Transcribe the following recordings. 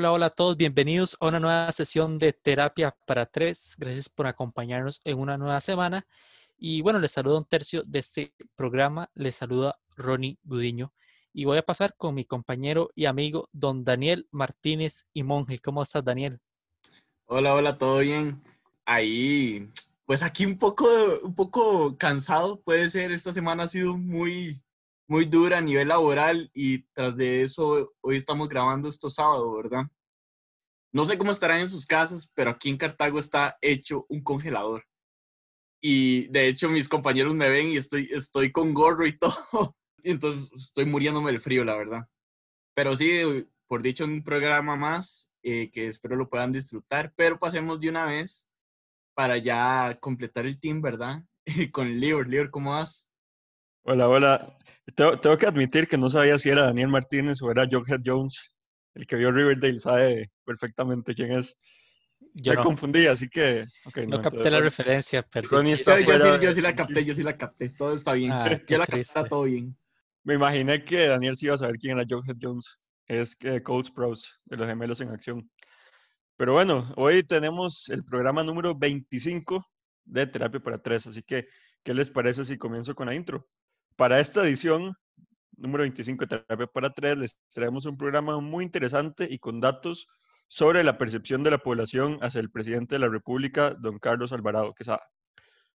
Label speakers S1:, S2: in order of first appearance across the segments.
S1: Hola, hola a todos, bienvenidos a una nueva sesión de Terapia para Tres. Gracias por acompañarnos en una nueva semana. Y bueno, les saludo un tercio de este programa. Les saluda Ronnie Gudiño. Y voy a pasar con mi compañero y amigo, don Daniel Martínez y Monje. ¿Cómo estás, Daniel?
S2: Hola, hola, ¿todo bien? Ahí, pues aquí un poco, un poco cansado puede ser. Esta semana ha sido muy, muy dura a nivel laboral y tras de eso hoy estamos grabando esto sábado, ¿verdad? No sé cómo estarán en sus casas, pero aquí en Cartago está hecho un congelador. Y de hecho mis compañeros me ven y estoy, estoy con gorro y todo. Entonces estoy muriéndome del frío, la verdad. Pero sí, por dicho, un programa más eh, que espero lo puedan disfrutar. Pero pasemos de una vez para ya completar el team, ¿verdad? con Lior. Lior, ¿cómo vas?
S3: Hola, hola. Tengo, que admitir que no sabía si era Daniel Martínez o era Jughead Jones. El que vio Riverdale sabe perfectamente quién es. Yo Me confundí, así que...
S1: no, capté la referencia,
S2: perdón. Yo, yo, sí, la capté, yo sí la capté. Todo está bien. Ah, yo la capté, todo bien.
S3: Me imaginé que Daniel sí iba a saber quién era Jughead Jones. Es que Cold Sprouse, de los gemelos en acción. Pero bueno, hoy tenemos el programa número 25 de Terapia para Tres, así que, ¿qué les parece si comienzo con la intro? Para esta edición número 25 de Terapia para Tres, les traemos un programa muy interesante y con datos sobre la percepción de la población hacia el presidente de la República, don Carlos Alvarado Quesada.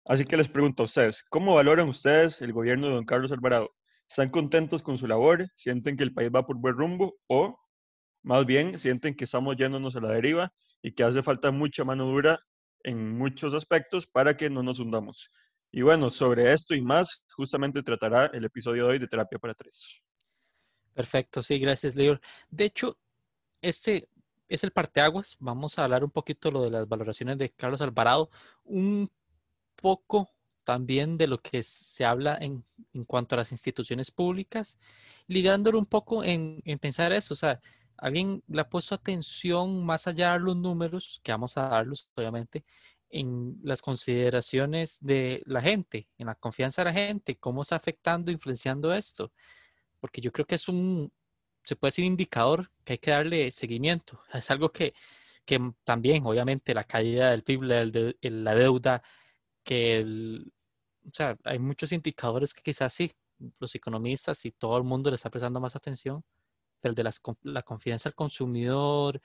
S3: Así que les pregunto a ustedes, ¿cómo valoran ustedes el gobierno de don Carlos Alvarado? ¿Están contentos con su labor? ¿Sienten que el país va por buen rumbo? ¿O más bien sienten que estamos yéndonos a la deriva y que hace falta mucha mano dura en muchos aspectos para que no nos hundamos? Y bueno, sobre esto y más, justamente tratará el episodio de hoy de Terapia para Tres.
S1: Perfecto, sí, gracias, Leo. De hecho, este es el parteaguas. Vamos a hablar un poquito lo de las valoraciones de Carlos Alvarado, un poco también de lo que se habla en, en cuanto a las instituciones públicas, ligándolo un poco en, en pensar eso. O sea, alguien le ha puesto atención más allá de los números, que vamos a darlos, obviamente, en las consideraciones de la gente, en la confianza de la gente, cómo está afectando, influenciando esto. Porque yo creo que es un, se puede decir, indicador que hay que darle seguimiento. Es algo que, que también, obviamente, la caída del PIB, la, deuda, que el, o sea, hay muchos indicadores que quizás sí, los economistas y todo el mundo le está prestando más atención, el de las, la confianza del consumidor,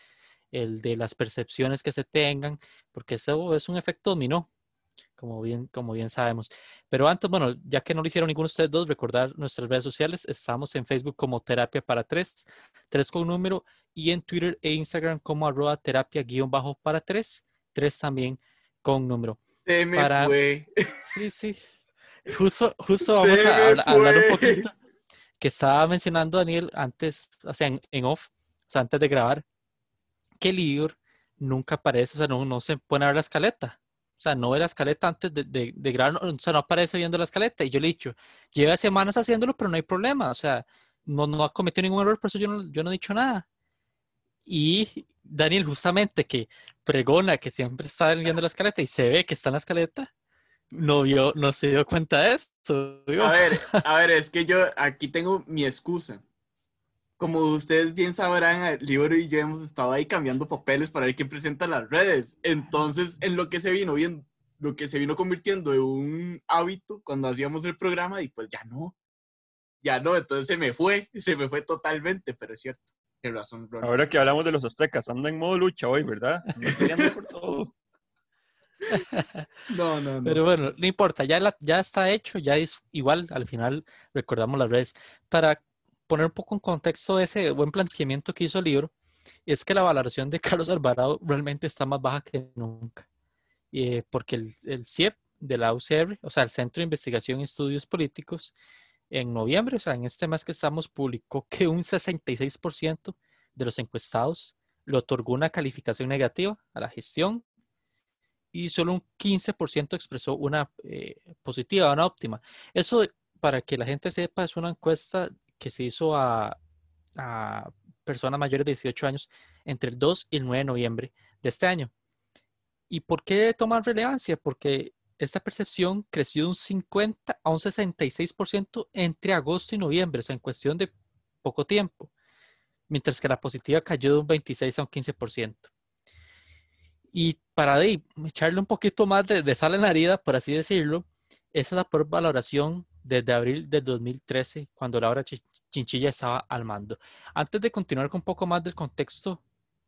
S1: el de las percepciones que se tengan, porque eso es un efecto dominó, como bien, como bien sabemos. Pero antes, bueno, ya que no lo hicieron ninguno de ustedes dos, recordar nuestras redes sociales. Estamos en Facebook como Terapia para Tres, tres con número, y en Twitter e Instagram como arroba terapia guion bajo para tres, tres también con número.
S2: Se me fue.
S1: Sí, sí. Justo, justo vamos a, hablar un poquito que estaba mencionando Daniel antes, o sea, en, en off, o sea, antes de grabar, que el nunca aparece, o sea, no, no se pone a ver la escaleta. O sea, no ve la escaleta antes de, de, de grabar, o sea, no aparece viendo la escaleta. Y yo le he dicho, lleva semanas haciéndolo, pero no hay problema. O sea, no, no ha cometido ningún error, por eso yo no, yo no he dicho nada. Y Daniel, justamente que pregona que siempre está viendo la escaleta y se ve que está en la escaleta, no vio, no se dio cuenta de esto.
S2: A ver, a ver, es que yo aquí tengo mi excusa como ustedes bien sabrán, el libro y yo hemos estado ahí cambiando papeles para ver quién presenta las redes. Entonces, en lo que se vino bien, lo que se vino convirtiendo en un hábito cuando hacíamos el programa, y pues ya no, ya no, entonces se me fue, se me fue totalmente, pero es cierto. Qué razón,
S3: Ahora que hablamos de los aztecas, anda en modo lucha hoy, ¿verdad? por todo.
S1: No, no, no. Pero bueno, no importa, ya, ya está hecho, ya es igual, al final recordamos las redes. Para poner un poco en contexto ese buen planteamiento que hizo el libro, es que la valoración de Carlos Alvarado realmente está más baja que nunca. Eh, porque el, el, CIEP de la UCR, o sea, el Centro de Investigación y Estudios Políticos, en noviembre, o sea, en este mes que estamos, publicó que un 66% de los encuestados le otorgó una calificación negativa a la gestión y solo un 15% expresó una eh, positiva, una óptima. Eso, para que la gente sepa, es una encuesta que se hizo a, personas mayores de 18 años entre el 2 y el 9 de noviembre de este año. ¿Y por qué toma relevancia? Porque esta percepción creció de un 50 a un 66% entre agosto y noviembre, o sea, en cuestión de poco tiempo. mientras que la positiva cayó de un 26 a un 15%. Y para echarle un poquito más de, de, sal en la herida, por así decirlo, esa es la peor valoración desde abril de 2013, cuando Laura Chinchilla estaba al mando. Antes de continuar con un poco más del contexto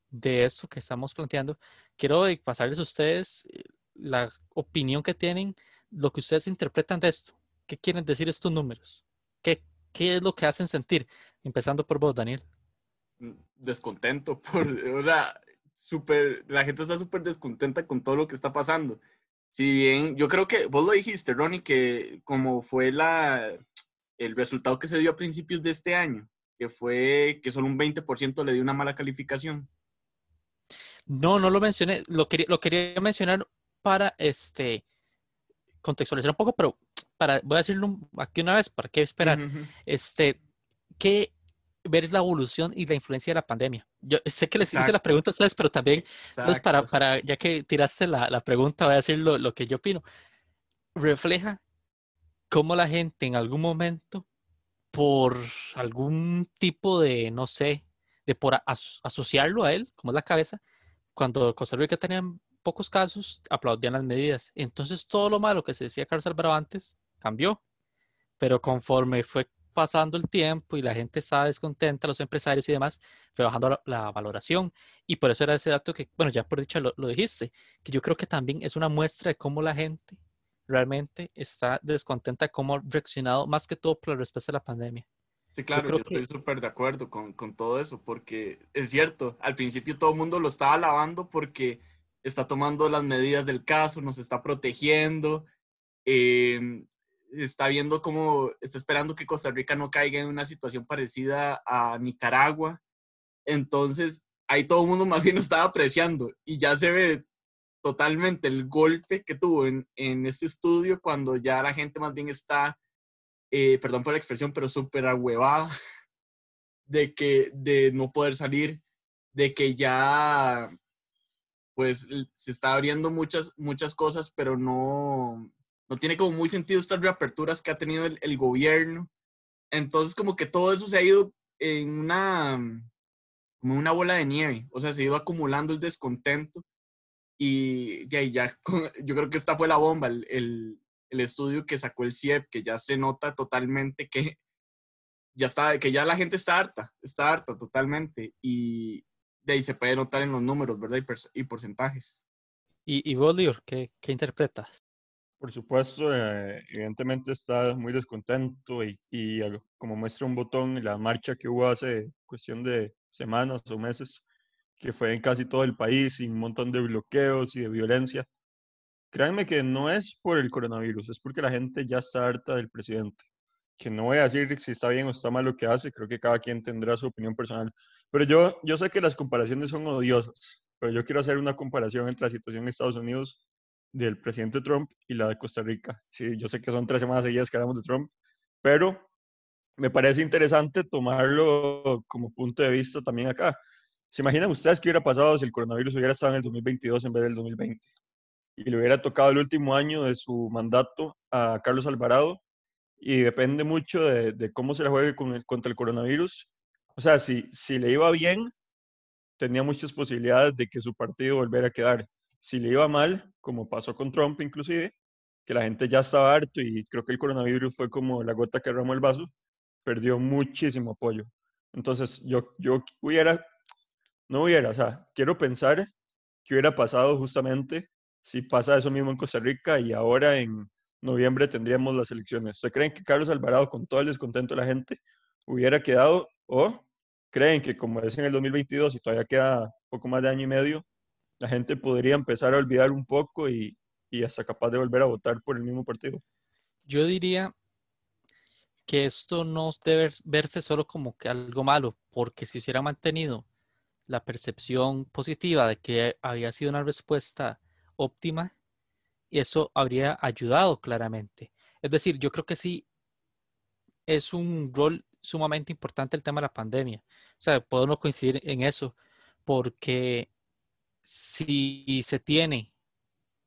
S1: de eso que estamos planteando, quiero pasarles a ustedes eh, la opinión que tienen, lo que ustedes interpretan de esto. ¿Qué quieren decir estos números? ¿Qué, es lo que hacen sentir? Empezando por vos, Daniel.
S2: Mm, descontento, por, o sea, super, la gente está súper descontenta con todo lo que está pasando. Si bien, yo creo que vos lo dijiste, Ronnie, que como fue la, el resultado que se dio a principios de este año, que fue que solo un 20% le dio una mala calificación.
S1: No, no lo mencioné, lo quería, lo quería mencionar para este contextualizar un poco, pero para, voy a decirlo aquí una vez, ¿para qué esperar? Este, ¿qué ver la evolución y la influencia de la pandemia. Yo sé que les hice la pregunta a ustedes, pero también, pues, para, para, ya que tiraste la, la, pregunta, voy a decir lo, lo, que yo opino. Refleja cómo la gente en algún momento, por algún tipo de, no sé, de por asociarlo a él, como es la cabeza, cuando Costa Rica tenía pocos casos, aplaudían las medidas. Entonces todo lo malo que se decía Carlos Alvaro antes cambió. Pero conforme fue pasando el tiempo y la gente estaba descontenta, los empresarios y demás, fue bajando la, valoración. Y por eso era ese dato que, bueno, ya por dicho lo, dijiste, que yo creo que también es una muestra de cómo la gente realmente está descontenta, cómo ha reaccionado más que todo por la respuesta a la pandemia.
S2: Sí, claro, yo, estoy súper de acuerdo con, con, todo eso, porque es cierto, al principio todo el mundo lo estaba alabando porque está tomando las medidas del caso, nos está protegiendo, eh, está viendo cómo está esperando que Costa Rica no caiga en una situación parecida a Nicaragua. Entonces, ahí todo el mundo más bien estaba apreciando y ya se ve totalmente el golpe que tuvo en, en este estudio cuando ya la gente más bien está, eh, perdón por la expresión, pero súper ahuevada de que de no poder salir, de que ya pues se está abriendo muchas, muchas cosas, pero no, no tiene como muy sentido estas reaperturas que ha tenido el, gobierno. Entonces como que todo eso se ha ido en una, como una bola de nieve, o sea, se ha ido acumulando el descontento y ya, ya yo creo que esta fue la bomba, el, el, estudio que sacó el CIEP, que ya se nota totalmente que ya está, que ya la gente está harta, está harta totalmente y de ahí se puede notar en los números, ¿verdad? Y, y porcentajes.
S1: ¿Y, y vos, ¿qué, qué interpretas?
S3: Por supuesto, eh, evidentemente está muy descontento y, y, como muestra un botón, la marcha que hubo hace cuestión de semanas o meses, que fue en casi todo el país, sin un montón de bloqueos y de violencia. Créanme que no es por el coronavirus, es porque la gente ya está harta del presidente. Que no voy a decir si está bien o está mal lo que hace, creo que cada quien tendrá su opinión personal. Pero yo, yo sé que las comparaciones son odiosas, pero yo quiero hacer una comparación entre la situación en Estados Unidos del presidente Trump y la de Costa Rica. Sí, yo sé que son tres semanas seguidas que hablamos de Trump, pero me parece interesante tomarlo como punto de vista también acá. ¿Se imaginan ustedes qué hubiera pasado si el coronavirus hubiera estado en el 2022 en vez del 2020? Y le hubiera tocado el último año de su mandato a Carlos Alvarado y depende mucho de, cómo se la juegue con contra el coronavirus. O sea, si, si le iba bien, tenía muchas posibilidades de que su partido volviera a quedar si le iba mal, como pasó con Trump inclusive, que la gente ya estaba harto y creo que el coronavirus fue como la gota que derramó el vaso, perdió muchísimo apoyo. Entonces yo, yo hubiera, no hubiera, o sea, quiero pensar qué hubiera pasado justamente si pasa eso mismo en Costa Rica y ahora en noviembre tendríamos las elecciones. ¿Se creen que Carlos Alvarado, con todo el descontento de la gente, hubiera quedado o creen que como es en el 2022 y todavía queda poco más de año y medio, la gente podría empezar a olvidar un poco y, y hasta capaz de volver a votar por el mismo partido.
S1: Yo diría que esto no debe verse solo como que algo malo, porque si hubiera mantenido la percepción positiva de que había sido una respuesta óptima, eso habría ayudado claramente. Es decir, yo creo que sí es un rol sumamente importante el tema de la pandemia. O sea, podemos coincidir en eso, porque si se tiene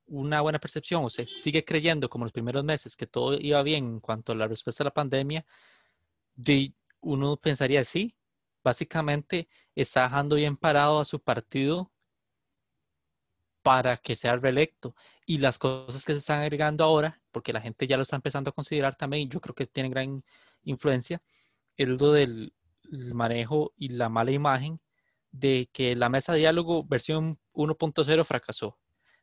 S1: una buena percepción o se sigue creyendo como los primeros meses que todo iba bien en cuanto a la respuesta a la pandemia, uno pensaría sí, básicamente está dejando bien parado a su partido para que sea reelecto. Y las cosas que se están agregando ahora, porque la gente ya lo está empezando a considerar también, yo creo que tienen gran influencia, es lo del manejo y la mala imagen de que la mesa de diálogo versión 1.0 fracasó,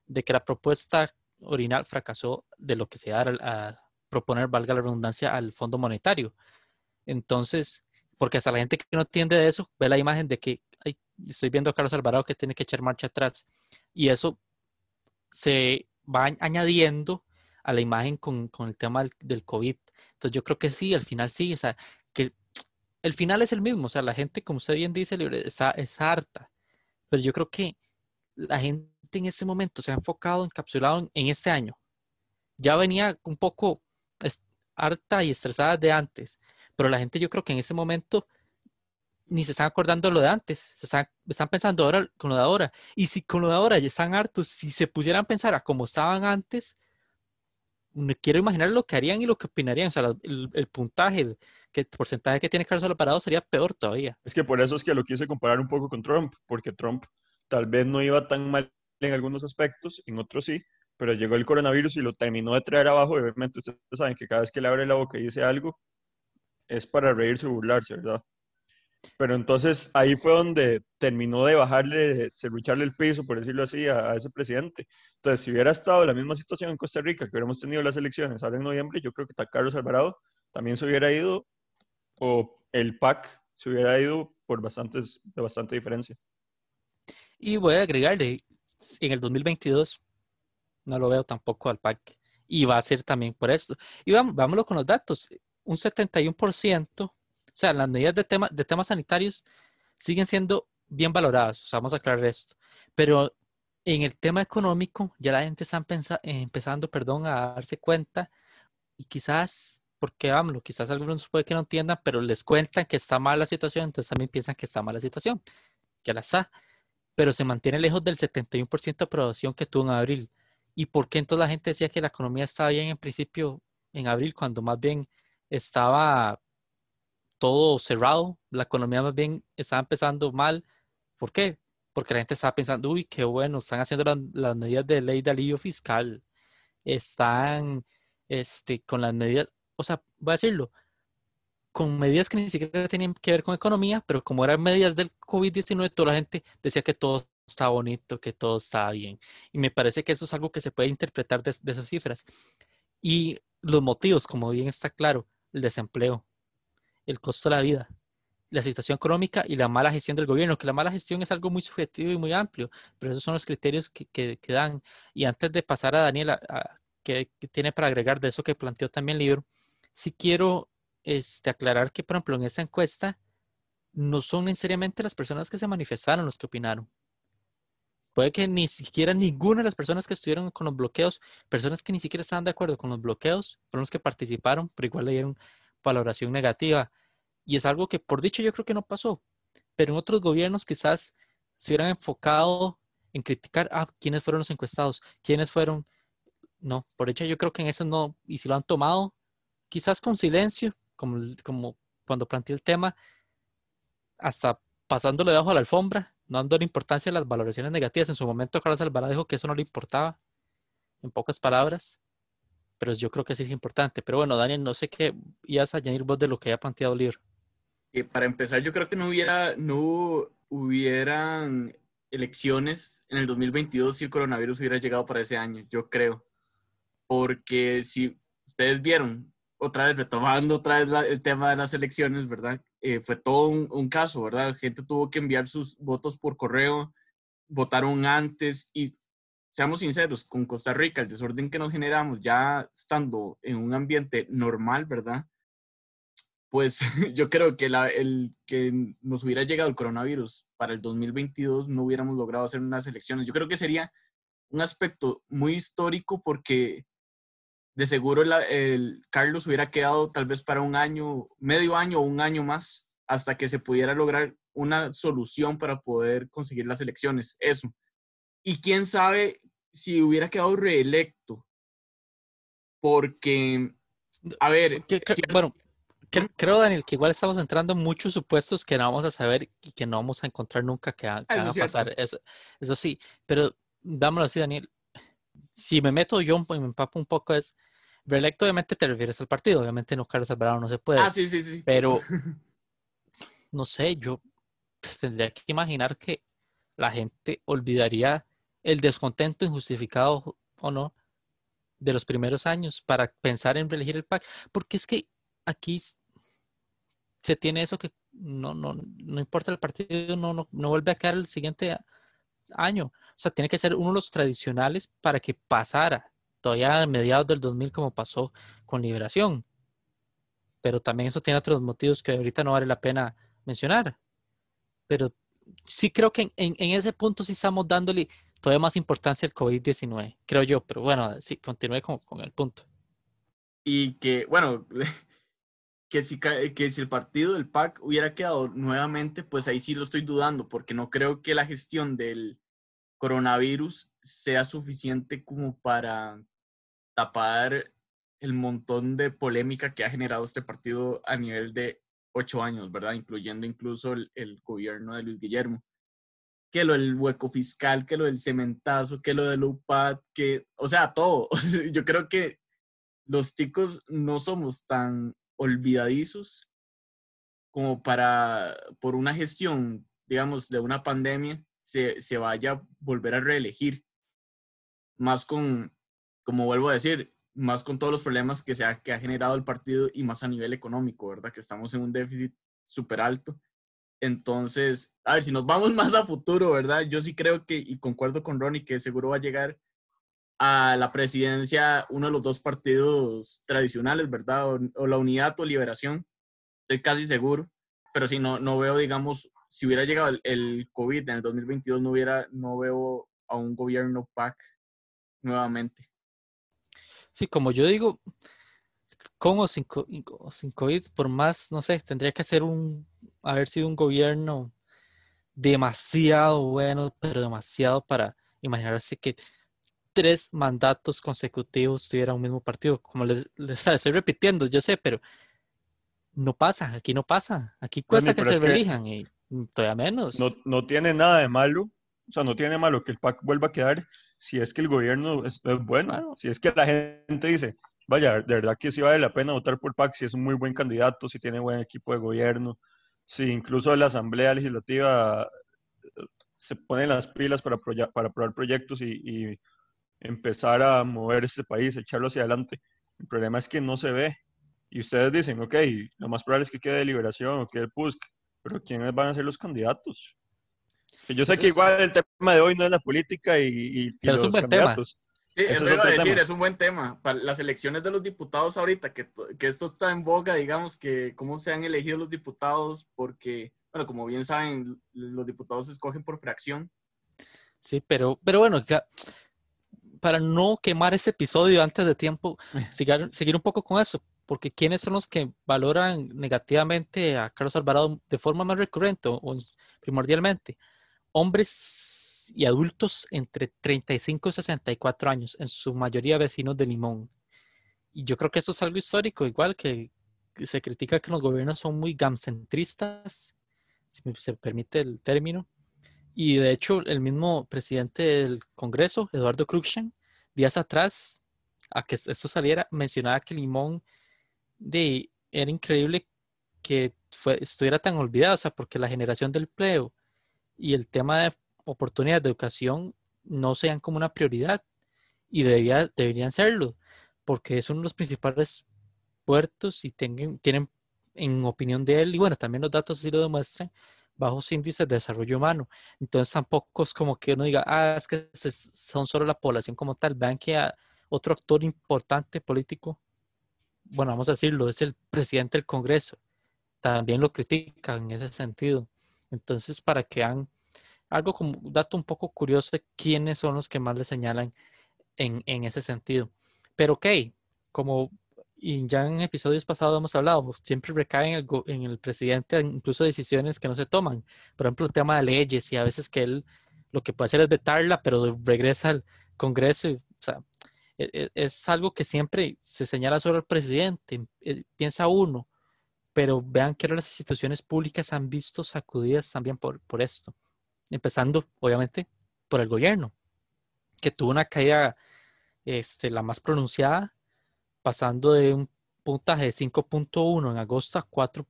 S1: de que la propuesta original fracasó de lo que se da a proponer, valga la redundancia, al Fondo Monetario. Entonces, porque hasta la gente que no entiende de eso ve la imagen de que estoy viendo a Carlos Alvarado que tiene que echar marcha atrás y eso se va añadiendo a la imagen con, el tema del, COVID. Entonces yo creo que sí, al final sí, o sea, que el final es el mismo, o sea, la gente, como usted bien dice, está, es harta, pero yo creo que la gente en ese momento se ha enfocado, encapsulado en, este año. Ya venía un poco harta y estresada de antes, pero la gente yo creo que en ese momento ni se están acordando lo de antes, se están, pensando ahora con lo de ahora. Y si con lo de ahora ya están hartos, si se pusieran a pensar a cómo estaban antes, me quiero imaginar lo que harían y lo que opinarían. O sea, el, puntaje, el, porcentaje que tiene Carlos Alvarado sería peor todavía.
S3: Es que por eso es que lo quise comparar un poco con Trump, porque Trump tal vez no iba tan mal en algunos aspectos, en otros sí, pero llegó el coronavirus y lo terminó de traer abajo. Y obviamente ustedes saben que cada vez que le abre la boca y dice algo, es para reírse o burlarse, ¿verdad? Pero entonces ahí fue donde terminó de bajarle, cerrucharle el piso, por decirlo así, a, ese presidente. Entonces, si hubiera estado la misma situación en Costa Rica, que hubiéramos tenido las elecciones ahora en noviembre, yo creo que Carlos Alvarado también se hubiera ido, o el PAC se hubiera ido por bastantes, de bastante diferencia.
S1: Y voy a agregarle, en el 2022 no lo veo tampoco al PAC. Y va a ser también por esto. Y vamos, vámonos con los datos. Un 71% o sea, las medidas de, tema, de temas sanitarios siguen siendo bien valoradas, o sea, vamos a aclarar esto. Pero en el tema económico, ya la gente está empezando perdón, a darse cuenta y quizás, porque vámonos, quizás algunos puede que no entiendan, pero les cuentan que está mal la situación, entonces también piensan que está mal la situación, que la está, pero se mantiene lejos del 71% de aprobación que tuvo en abril. ¿Y por qué entonces la gente decía que la economía estaba bien en principio en abril, cuando más bien estaba todo cerrado, la economía más bien estaba empezando mal. ¿Por qué? Porque la gente estaba pensando, uy, qué bueno, están haciendo las medidas de ley de alivio fiscal, están este, con las medidas, o sea, voy a decirlo, con medidas que ni siquiera tenían que ver con economía, pero como eran medidas del COVID-19, toda la gente decía que todo estaba bonito, que todo estaba bien. Y me parece que eso es algo que se puede interpretar de esas cifras. Y los motivos, como bien está claro, el desempleo, el costo de la vida, la situación económica y la mala gestión del gobierno, que la mala gestión es algo muy subjetivo y muy amplio, pero esos son los criterios que, que, dan. Y antes de pasar a Daniela, que, tiene para agregar de eso que planteó también el libro, sí quiero este, aclarar que, por ejemplo, en esta encuesta no son necesariamente las personas que se manifestaron los que opinaron. Puede que ni siquiera ninguna de las personas que estuvieron con los bloqueos, personas que ni siquiera estaban de acuerdo con los bloqueos, fueron los que participaron, pero igual le dieron valoración negativa. Y es algo que por dicho yo creo que no pasó. Pero en otros gobiernos quizás se hubieran enfocado en criticar a quiénes fueron los encuestados, quiénes fueron. No, por hecho yo creo que en eso no, y si lo han tomado, quizás con silencio, como, como cuando planteé el tema, hasta pasándole debajo a la alfombra, no dando importancia a las valoraciones negativas. En su momento Carlos Alvarado dijo que eso no le importaba, en pocas palabras pero yo creo que sí es importante. Pero bueno, Daniel, no sé qué ibas a añadir vos de lo que haya planteado el libro.
S2: para empezar, yo creo que no hubiera, no hubieran elecciones en el 2022 si el coronavirus hubiera llegado para ese año, yo creo. Porque si ustedes vieron, otra vez retomando otra vez el tema de las elecciones, ¿verdad? Eh, fue todo un, un, caso, ¿verdad? La gente tuvo que enviar sus votos por correo, votaron antes y seamos sinceros, con Costa Rica, el desorden que nos generamos ya estando en un ambiente normal, ¿verdad? Pues yo creo que la, el que nos hubiera llegado el coronavirus para el 2022 no hubiéramos logrado hacer unas elecciones. Yo creo que sería un aspecto muy histórico porque de seguro el Carlos hubiera quedado tal vez para un año, medio año o un año más hasta que se pudiera lograr una solución para poder conseguir las elecciones. Eso. Y quién sabe si hubiera quedado reelecto. Porque, a ver.
S1: bueno, creo, Daniel, que igual estamos entrando en muchos supuestos que no vamos a saber y que no vamos a encontrar nunca que, van a pasar. Eso, eso sí, pero dámoslo así, Daniel. Si me meto yo y me empapo un poco es, reelecto obviamente te refieres al partido, obviamente no Carlos Alvarado no se puede.
S2: Ah, sí, sí, sí.
S1: Pero, no sé, yo tendría que imaginar que la gente olvidaría el descontento injustificado o no de los primeros años para pensar en reelegir el PAC, porque es que aquí se tiene eso que no, no, no importa el partido, no, no, no vuelve a quedar el siguiente año. O sea, tiene que ser uno de los tradicionales para que pasara todavía a mediados del 2000 como pasó con Liberación. Pero también eso tiene otros motivos que ahorita no vale la pena mencionar. Pero sí creo que en, en ese punto sí estamos dándole todavía más importancia al COVID-19, creo yo. Pero bueno, sí, continúe con, con el punto.
S2: Y que, bueno, que si, que si el partido del PAC hubiera quedado nuevamente, pues ahí sí lo estoy dudando, porque no creo que la gestión del coronavirus sea suficiente como para tapar el montón de polémica que ha generado este partido a nivel de ocho años, ¿verdad? Incluyendo incluso el, el gobierno de Luis Guillermo. Que lo del hueco fiscal, que lo del cementazo, que lo del UPAD, que, o sea, todo. Yo creo que los chicos no somos tan olvidadizos como para, por una gestión, digamos, de una pandemia, se, se vaya a volver a reelegir. Más con, como vuelvo a decir, más con todos los problemas que, se ha, que ha generado el partido y más a nivel económico, ¿verdad? Que estamos en un déficit súper alto. Entonces, a ver, si nos vamos más a futuro, ¿verdad? Yo sí creo que, y concuerdo con Ronnie, que seguro va a llegar a la presidencia uno de los dos partidos tradicionales, ¿verdad? O, la unidad o liberación, estoy casi seguro, pero si no, no veo, digamos, si hubiera llegado el, COVID en el 2022, no, hubiera, no veo a un gobierno PAC nuevamente.
S1: Sí, como yo digo, con o sin, sin COVID, por más, no sé, tendría que ser un, haber sido un gobierno demasiado bueno, pero demasiado para imaginarse que tres mandatos consecutivos tuviera un mismo partido. Como les, estoy repitiendo, yo sé, pero no pasa, aquí no pasa. Aquí cuesta que se relijan y todavía menos.
S3: No, no tiene nada de malo, o sea, no tiene malo que el PAC vuelva a quedar si es que el gobierno es, bueno, si es que la gente dice, vaya, de verdad que sí vale la pena votar por PAC si es un muy buen candidato, si tiene buen equipo de gobierno, si incluso la Asamblea Legislativa eh, se pone las pilas para, para aprobar proyectos y empezar a mover este país, echarlo hacia adelante. El problema es que no se ve. Y ustedes dicen, ok, lo más probable es que quede Liberación o quede PUSC, pero ¿quiénes van a ser los candidatos? Yo sé que igual el tema de hoy no es la política y,
S1: los es un buen tema.
S2: Sí, eso iba a decir, es un buen tema. Para las elecciones de los diputados ahorita, que, que esto está en boga, digamos, que cómo se han elegido los diputados, porque, bueno, como bien saben, los diputados se escogen por fracción.
S1: Sí, pero, pero bueno, para no quemar ese episodio antes de tiempo, seguir, seguir un poco con eso, porque ¿quiénes son los que valoran negativamente a Carlos Alvarado de forma más recurrente o primordialmente? Hombres y adultos entre 35 y 64 años, en su mayoría vecinos de Limón. Y yo creo que eso es algo histórico, igual que se critica que los gobiernos son muy gamcentristas, si se permite el término, y de hecho, el mismo presidente del Congreso, Eduardo Cruikshank, días atrás, a que esto saliera, mencionaba que Limón de, era increíble que fue, estuviera tan olvidado, o sea, porque la generación del empleo y el tema de oportunidades de educación no sean como una prioridad y debía, deberían serlo, porque es uno de los principales puertos y tienen, tienen, en opinión de él, y bueno, también los datos así lo demuestran, bajos índices de desarrollo humano. Entonces tampoco es como que uno diga, ah, es que son solo la población como tal. Vean que otro actor importante político, bueno, vamos a decirlo, es el presidente del Congreso. También lo critican en ese sentido. Entonces, para que vean algo como dato un poco curioso de quiénes son los que más le señalan en, en ese sentido. Pero ok, como y ya en episodios pasados hemos hablado, siempre recae en el, en el, presidente incluso decisiones que no se toman. Por ejemplo, el tema de leyes y a veces que él lo que puede hacer es vetarla, pero regresa al Congreso. o sea, e, e, es, algo que siempre se señala sobre el presidente. Eh, piensa uno, pero vean que ahora las instituciones públicas han visto sacudidas también por, por esto, empezando obviamente por el gobierno, que tuvo una caída este, la más pronunciada, pasando de un puntaje de 5.1 en agosto a 4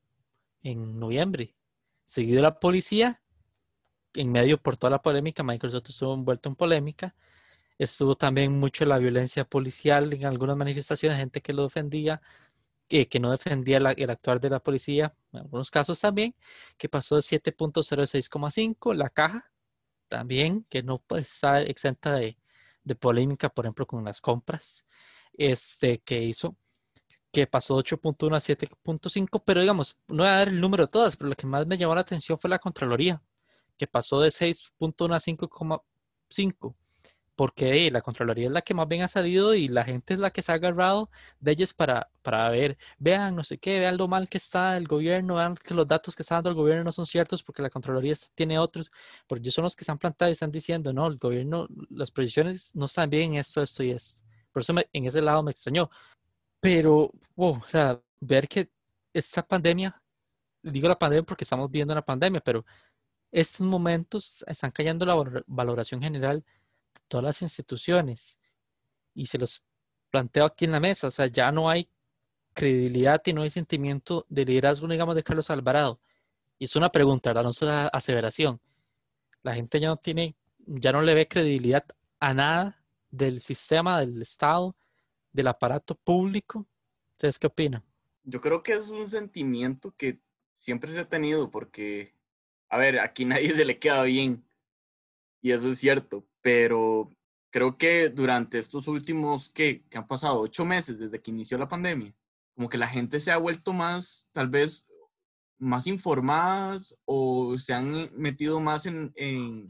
S1: en noviembre. Seguido de la policía, en medio por toda la polémica, Microsoft estuvo envuelto en polémica. Estuvo también mucho la violencia policial en algunas manifestaciones, gente que lo defendía, que no defendía el actuar de la policía, en algunos casos también, que pasó de 7.06,5. La caja también, que no está exenta de, de polémica, por ejemplo, con las compras, este, que hizo que pasó de 8.1 a 7.5, pero digamos, no voy a dar el número de todas, pero lo que más me llamó la atención fue la Contraloría, que pasó de 6.1 a 5.5, porque la Contraloría es la que más bien ha salido y la gente es la que se ha agarrado de ellas para, para ver, vean, no sé qué, vean lo mal que está el gobierno, vean que los datos que está dando el gobierno no son ciertos porque la Contraloría tiene otros, porque ellos son los que se han plantado y están diciendo, no, el gobierno, las previsiones no están bien, esto, esto y esto. Por eso en ese lado me extrañó. Pero, wow, o sea, ver que esta pandemia, digo la pandemia porque estamos viendo una pandemia, pero estos momentos están cayendo la valoración general todas las instituciones. Y se los planteo aquí en la mesa, o sea, ya no hay credibilidad y no hay sentimiento de liderazgo, digamos, de Carlos Alvarado. Y es una pregunta, ¿verdad? No es una aseveración. La gente ya no tiene, ya no le ve credibilidad a nada del sistema, del Estado, del aparato público. ¿Ustedes qué opinan?
S2: Yo creo que es un sentimiento que siempre se ha tenido porque, a ver, aquí nadie se le queda bien y eso es cierto, pero creo que durante estos últimos, ¿qué? que han pasado ocho meses desde que inició la pandemia, como que la gente se ha vuelto más, tal vez, más informadas o se han metido más en, en,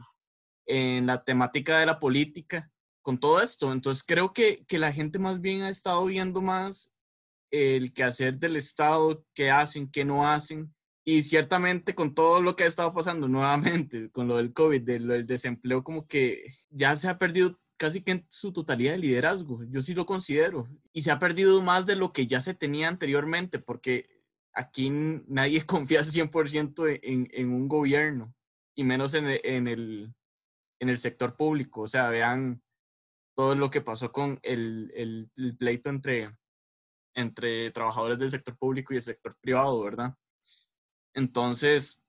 S2: en la temática de la política con todo esto. Entonces creo que, que la gente más bien ha estado viendo más el quehacer del Estado, qué hacen, qué no hacen. Y ciertamente con todo lo que ha estado pasando nuevamente, con lo del COVID, del desempleo, como que ya se ha perdido casi que en su totalidad de liderazgo. Yo sí lo considero. Y se ha perdido más de lo que ya se tenía anteriormente, porque aquí nadie confía al 100% en, en un gobierno, y menos en, en, el, en el sector público. O sea, vean todo lo que pasó con el, el, pleito entre, entre trabajadores del sector público y el sector privado, ¿verdad? Entonces,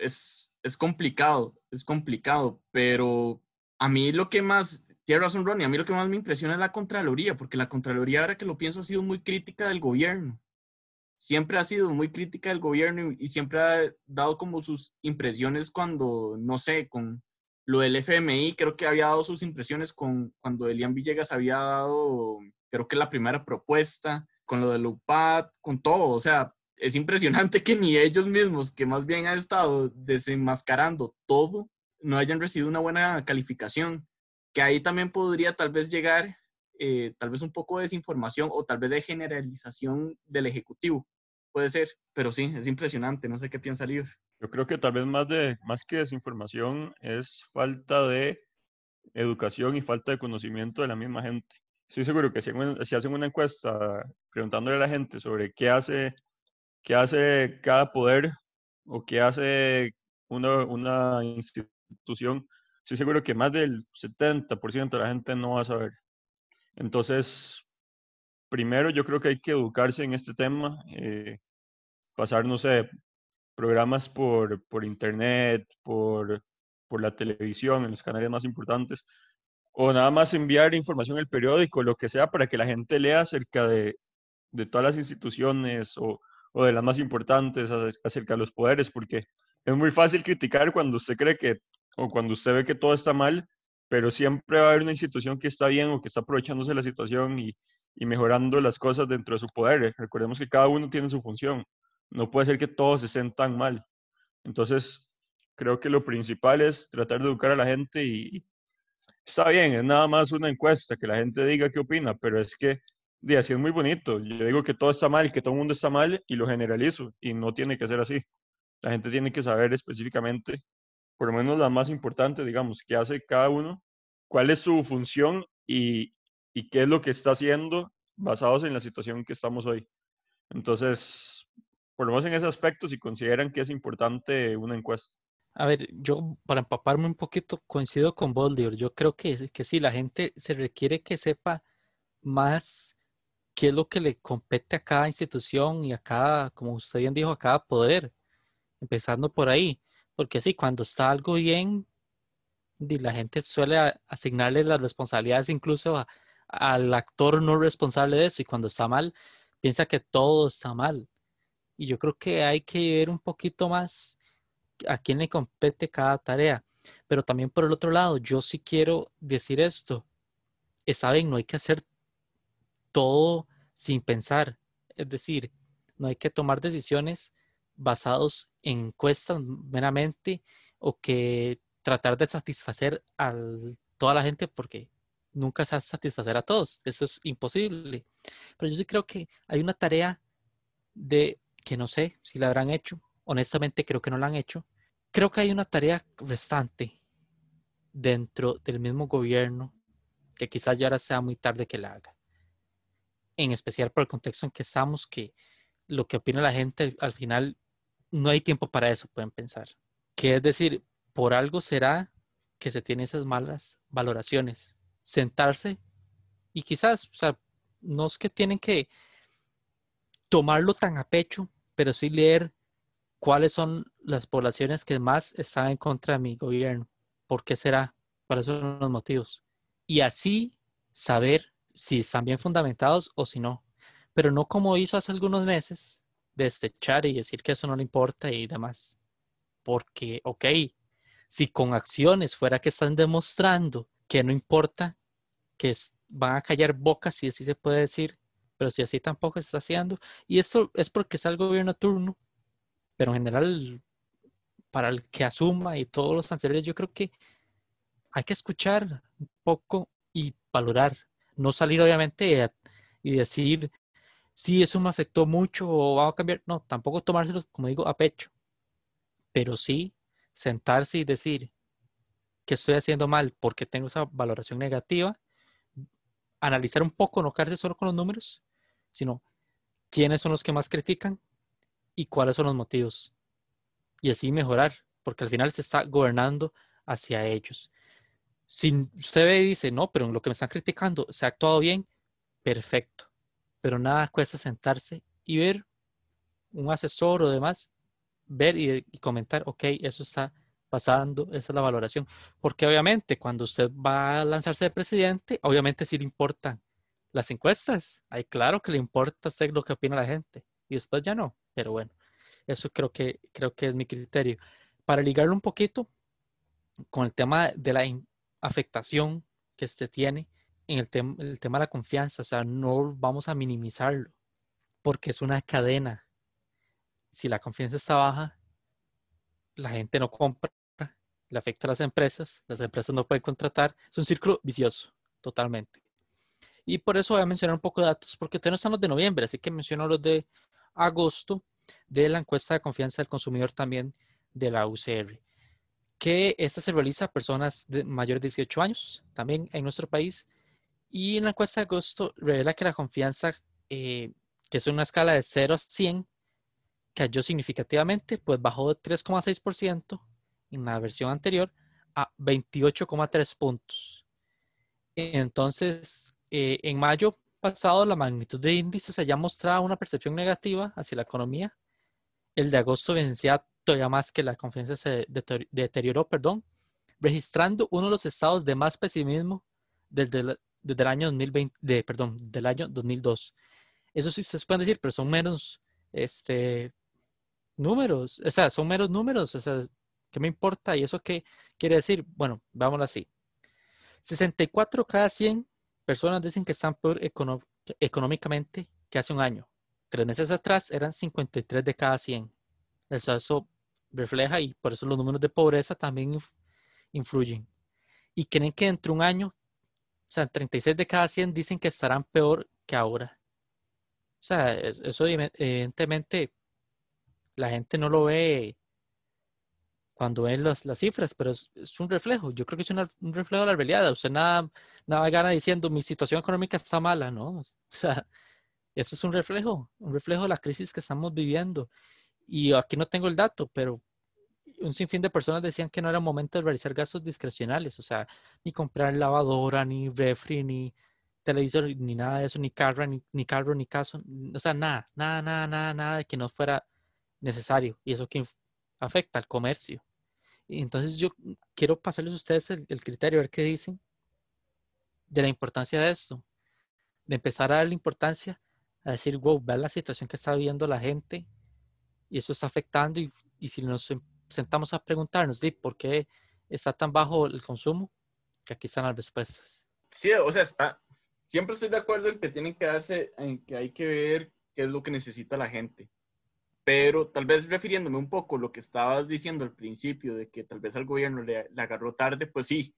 S2: es, es complicado, es complicado, pero a mí lo que más, tiene razón Ronnie, a mí lo que más me impresiona es la Contraloría, porque la Contraloría, ahora que lo pienso, ha sido muy crítica del gobierno. Siempre ha sido muy crítica del gobierno y, y siempre ha dado como sus impresiones cuando, no sé, con, lo del FMI, creo que había dado sus impresiones con cuando Elian Villegas había dado, creo que la primera propuesta, con lo del UPAD, con todo. O sea, es impresionante que ni ellos mismos, que más bien han estado desenmascarando todo, no hayan recibido una buena calificación. Que ahí también podría tal vez llegar, eh, tal vez un poco de desinformación o tal vez de generalización del Ejecutivo. Puede ser, pero sí, es impresionante. No sé qué piensa Lior.
S3: Yo creo que tal vez más, de, más que desinformación es falta de educación y falta de conocimiento de la misma gente. Estoy seguro que si, si hacen una encuesta preguntándole a la gente sobre qué hace, qué hace cada poder o qué hace una, una institución, estoy seguro que más del 70% de la gente no va a saber. Entonces, primero yo creo que hay que educarse en este tema, eh, pasar, no sé, programas por, por internet, por, por la televisión, en los canales más importantes, o nada más enviar información al periódico, lo que sea, para que la gente lea acerca de, de todas las instituciones o, o, de las más importantes, acerca de los poderes, porque es muy fácil criticar cuando usted cree que, o cuando usted ve que todo está mal, pero siempre va a haber una institución que está bien o que está aprovechándose de la situación y, y mejorando las cosas dentro de su poder. Recordemos que cada uno tiene su función no puede ser que todos estén tan mal. Entonces, creo que lo principal es tratar de educar a la gente y está bien, es nada más una encuesta, que la gente diga qué opina, pero es que de así es muy bonito. Yo digo que todo está mal, que todo el mundo está mal y lo generalizo y no tiene que ser así. La gente tiene que saber específicamente, por lo menos la más importante, digamos, qué hace cada uno, cuál es su función y, y qué es lo que está haciendo basados en la situación que estamos hoy. Entonces, por lo menos en ese aspecto, si consideran que es importante una encuesta.
S1: A ver, yo para empaparme un poquito coincido con Boldior. Yo creo que, que sí, la gente se requiere que sepa más qué es lo que le compete a cada institución y a cada, como usted bien dijo, a cada poder. Empezando por ahí. Porque sí, cuando está algo bien, la gente suele asignarle las responsabilidades incluso al actor no responsable de eso. Y cuando está mal, piensa que todo está mal. Y yo creo que hay que ver un poquito más a quién le compete cada tarea. Pero también por el otro lado, yo sí quiero decir esto. Está bien, no hay que hacer todo sin pensar. Es decir, no hay que tomar decisiones basados en encuestas meramente o que tratar de satisfacer a toda la gente porque nunca se va satisfacer a todos. Eso es imposible. Pero yo sí creo que hay una tarea de que no sé si la habrán hecho. Honestamente creo que no la han hecho. Creo que hay una tarea restante dentro del mismo gobierno que quizás ya ahora sea muy tarde que la haga. En especial por el contexto en que estamos, que lo que opina la gente al final no hay tiempo para eso, pueden pensar. Que es decir, por algo será que se tienen esas malas valoraciones. Sentarse y quizás, o sea, no es que tienen que tomarlo tan a pecho, pero sí leer cuáles son las poblaciones que más están en contra de mi gobierno. ¿Por qué será? ¿Cuáles son los motivos? Y así saber si están bien fundamentados o si no. Pero no como hizo hace algunos meses, desechar y decir que eso no le importa y demás. Porque, ok, si con acciones fuera que están demostrando que no importa, que van a callar bocas, si así se puede decir, pero si así tampoco está haciendo. Y esto es porque es el gobierno turno, pero en general, para el que asuma y todos los anteriores, yo creo que hay que escuchar un poco y valorar, no salir obviamente y decir, si eso me afectó mucho o va a cambiar, no, tampoco tomárselo, como digo, a pecho, pero sí sentarse y decir que estoy haciendo mal porque tengo esa valoración negativa, analizar un poco, no quedarse solo con los números, sino quiénes son los que más critican y cuáles son los motivos. Y así mejorar, porque al final se está gobernando hacia ellos. Si usted ve y dice, no, pero en lo que me están criticando se ha actuado bien, perfecto. Pero nada cuesta sentarse y ver un asesor o demás ver y, comentar, ok, eso está pasando, esa es la valoración. Porque obviamente cuando usted va a lanzarse de presidente, obviamente sí le importan las encuestas. Hay claro que le importa hacer lo que opina la gente. Y después ya no. Pero bueno, eso creo que, creo que es mi criterio. Para ligarlo un poquito con el tema de la afectación que este tiene en el, el tema de la confianza, o sea, no vamos a minimizarlo, porque es una cadena si la confianza está baja, la gente no compra, le afecta a las empresas, las empresas no pueden contratar, es un círculo vicioso, totalmente. Y por eso voy a mencionar un poco de datos, porque todavía no los de noviembre, así que menciono los de agosto de la encuesta de confianza del consumidor también de la UCR, que esta se realiza a personas de mayores de 18 años, también en nuestro país, y en la encuesta de agosto revela que la confianza, eh, que es una escala de 0 a 100, cayó significativamente, pues bajó de 3,6% en la versión anterior a 28,3 puntos. Entonces, eh, en mayo pasado, la magnitud de índices ya mostraba una percepción negativa hacia la economía. El de agosto vencía todavía más que la confianza se deterioró, perdón, registrando uno de los estados de más pesimismo desde el, año 2020, de, perdón, del año 2002. Eso sí se puede decir, pero son menos este, números, o sea, son meros números, o sea, ¿qué me importa? ¿Y eso qué quiere decir? Bueno, vámonos así. 64 cada 100 personas dicen que están peor económicamente que hace un año. Tres meses atrás eran 53 de cada 100. Eso, eso refleja y por eso los números de pobreza también influyen. Y creen que dentro de un año, o sea, 36 de cada 100 dicen que estarán peor que ahora. O sea, eso evidentemente la gente no lo ve cuando ven las, cifras, pero es, un reflejo. Yo creo que es un reflejo de la realidad. Usted nada, nada gana diciendo mi situación económica está mala, ¿no? O sea, Eso es un reflejo, un reflejo de la crisis que estamos viviendo. Y aquí no tengo el dato, pero un sinfín de personas decían que no era momento de realizar gastos discrecionales, o sea, ni comprar lavadora, ni refri, ni televisor, ni nada de eso, ni carro, ni, carro, ni caso, o sea, nada, nada, nada, nada, nada de que no fuera necesario. Y eso que afecta al comercio. Y entonces yo quiero pasarles a ustedes el, criterio, a ver qué dicen de la importancia de esto, de empezar a darle importancia a decir, wow, ver la situación que está viviendo la gente y eso está afectando y, y si nos sentamos a preguntarnos de por qué está tan bajo el consumo, que aquí están las respuestas.
S2: Sí, o sea, está, siempre estoy de acuerdo en que tienen que darse, en que hay que ver qué es lo que necesita la gente. Pero tal vez refiriéndome un poco a lo que estabas diciendo al principio, de que tal vez al gobierno le, le agarró tarde, pues sí,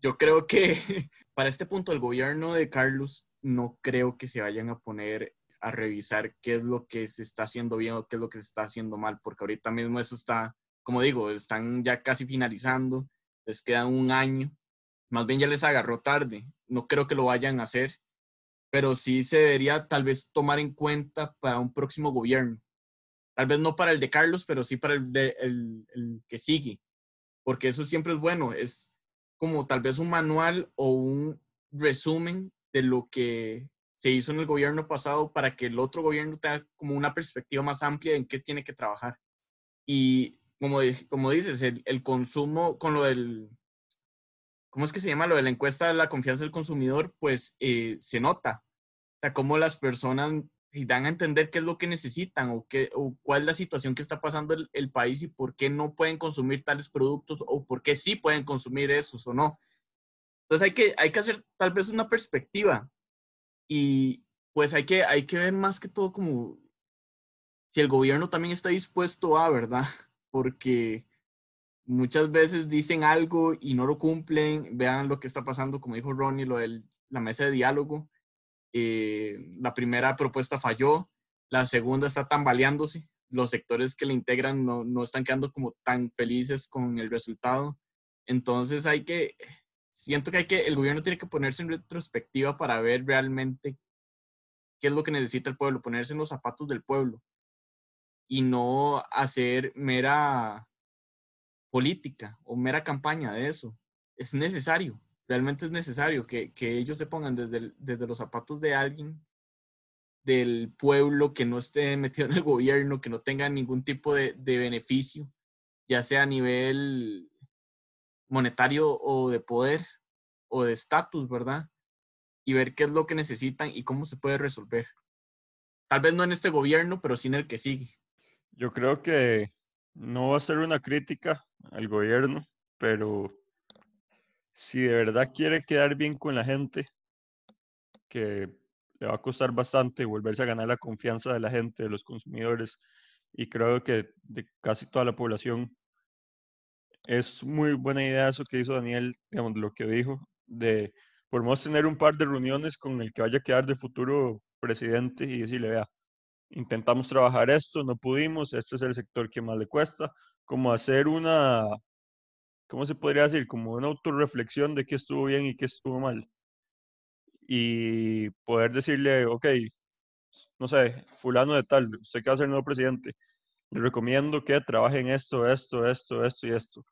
S2: yo creo que para este punto el gobierno de Carlos no creo que se vayan a poner a revisar qué es lo que se está haciendo bien o qué es lo que se está haciendo mal, porque ahorita mismo eso está, como digo, están ya casi finalizando, les queda un año, más bien ya les agarró tarde, no creo que lo vayan a hacer, pero sí se debería tal vez tomar en cuenta para un próximo gobierno, tal vez no para el de Carlos, pero sí para el, de, el, el que sigue, porque eso siempre es bueno, es como tal vez un manual o un resumen de lo que se hizo en el gobierno pasado para que el otro gobierno tenga como una perspectiva más amplia en qué tiene que trabajar. Y como, como dices, el, consumo con lo del, ¿cómo es que se llama? Lo de la encuesta de la confianza del consumidor, pues eh, se nota. O sea, cómo las personas dan a entender qué es lo que necesitan o, qué, o cuál es la situación que está pasando el, el, país y por qué no pueden consumir tales productos o por qué sí pueden consumir esos o no. Entonces hay que, hay que hacer tal vez una perspectiva y pues hay que, hay que ver más que todo como si el gobierno también está dispuesto a, ¿verdad? Porque muchas veces dicen algo y no lo cumplen. Vean lo que está pasando, como dijo Ronnie, lo de la mesa de diálogo. Eh, la primera propuesta falló, la segunda está tambaleándose. Los sectores que le integran no, no están quedando como tan felices con el resultado. Entonces hay que, siento que hay que, el gobierno tiene que ponerse en retrospectiva para ver realmente qué es lo que necesita el pueblo, ponerse en los zapatos del pueblo y no hacer mera política o mera campaña de eso. Es necesario, realmente es necesario que, que ellos se pongan desde, desde los zapatos de alguien del pueblo que no esté metido en el gobierno, que no tenga ningún tipo de, de beneficio, ya sea a nivel monetario o de poder o de estatus, ¿verdad? Y ver qué es lo que necesitan y cómo se puede resolver. Tal vez no en este gobierno, pero sí en el que sigue.
S3: Yo creo que no va a ser una crítica al gobierno, pero si de verdad quiere quedar bien con la gente, que le va a costar bastante volverse a ganar la confianza de la gente, de los consumidores, y creo que de casi toda la población, es muy buena idea eso que hizo Daniel, digamos, lo que dijo, de podemos tener un par de reuniones con el que vaya a quedar de futuro presidente y decirle, vea, intentamos trabajar esto, no pudimos, este es el sector que más le cuesta, como hacer una, ¿cómo se podría decir? Como una autorreflexión de qué estuvo bien y qué estuvo mal. Y poder decirle, ok, no sé, fulano de tal, usted que va a ser el nuevo presidente, le recomiendo que trabaje en esto, esto, esto, esto y esto.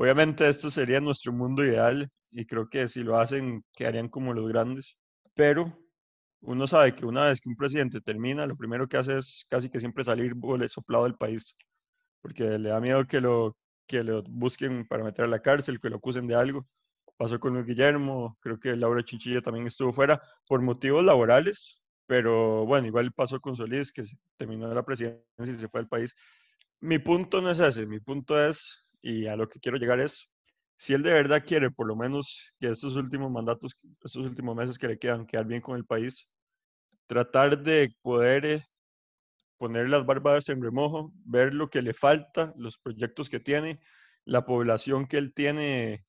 S3: Obviamente esto sería nuestro mundo ideal y creo que si lo hacen quedarían como los grandes, pero uno sabe que una vez que un presidente termina, lo primero que hace es casi que siempre salir soplado del país, porque le da miedo que lo, que lo busquen para meter a la cárcel, que lo acusen de algo. Pasó con Guillermo, creo que Laura Chinchilla también estuvo fuera por motivos laborales, pero bueno, igual pasó con Solís, que terminó la presidencia y se fue al país. Mi punto no es ese, mi punto es, y a lo que quiero llegar es, si él de verdad quiere, por lo menos que estos últimos mandatos, estos últimos meses que le quedan, quedar bien con el país, tratar de poder eh, poner las barbas en remojo, ver lo que le falta, los proyectos que tiene, la población que él tiene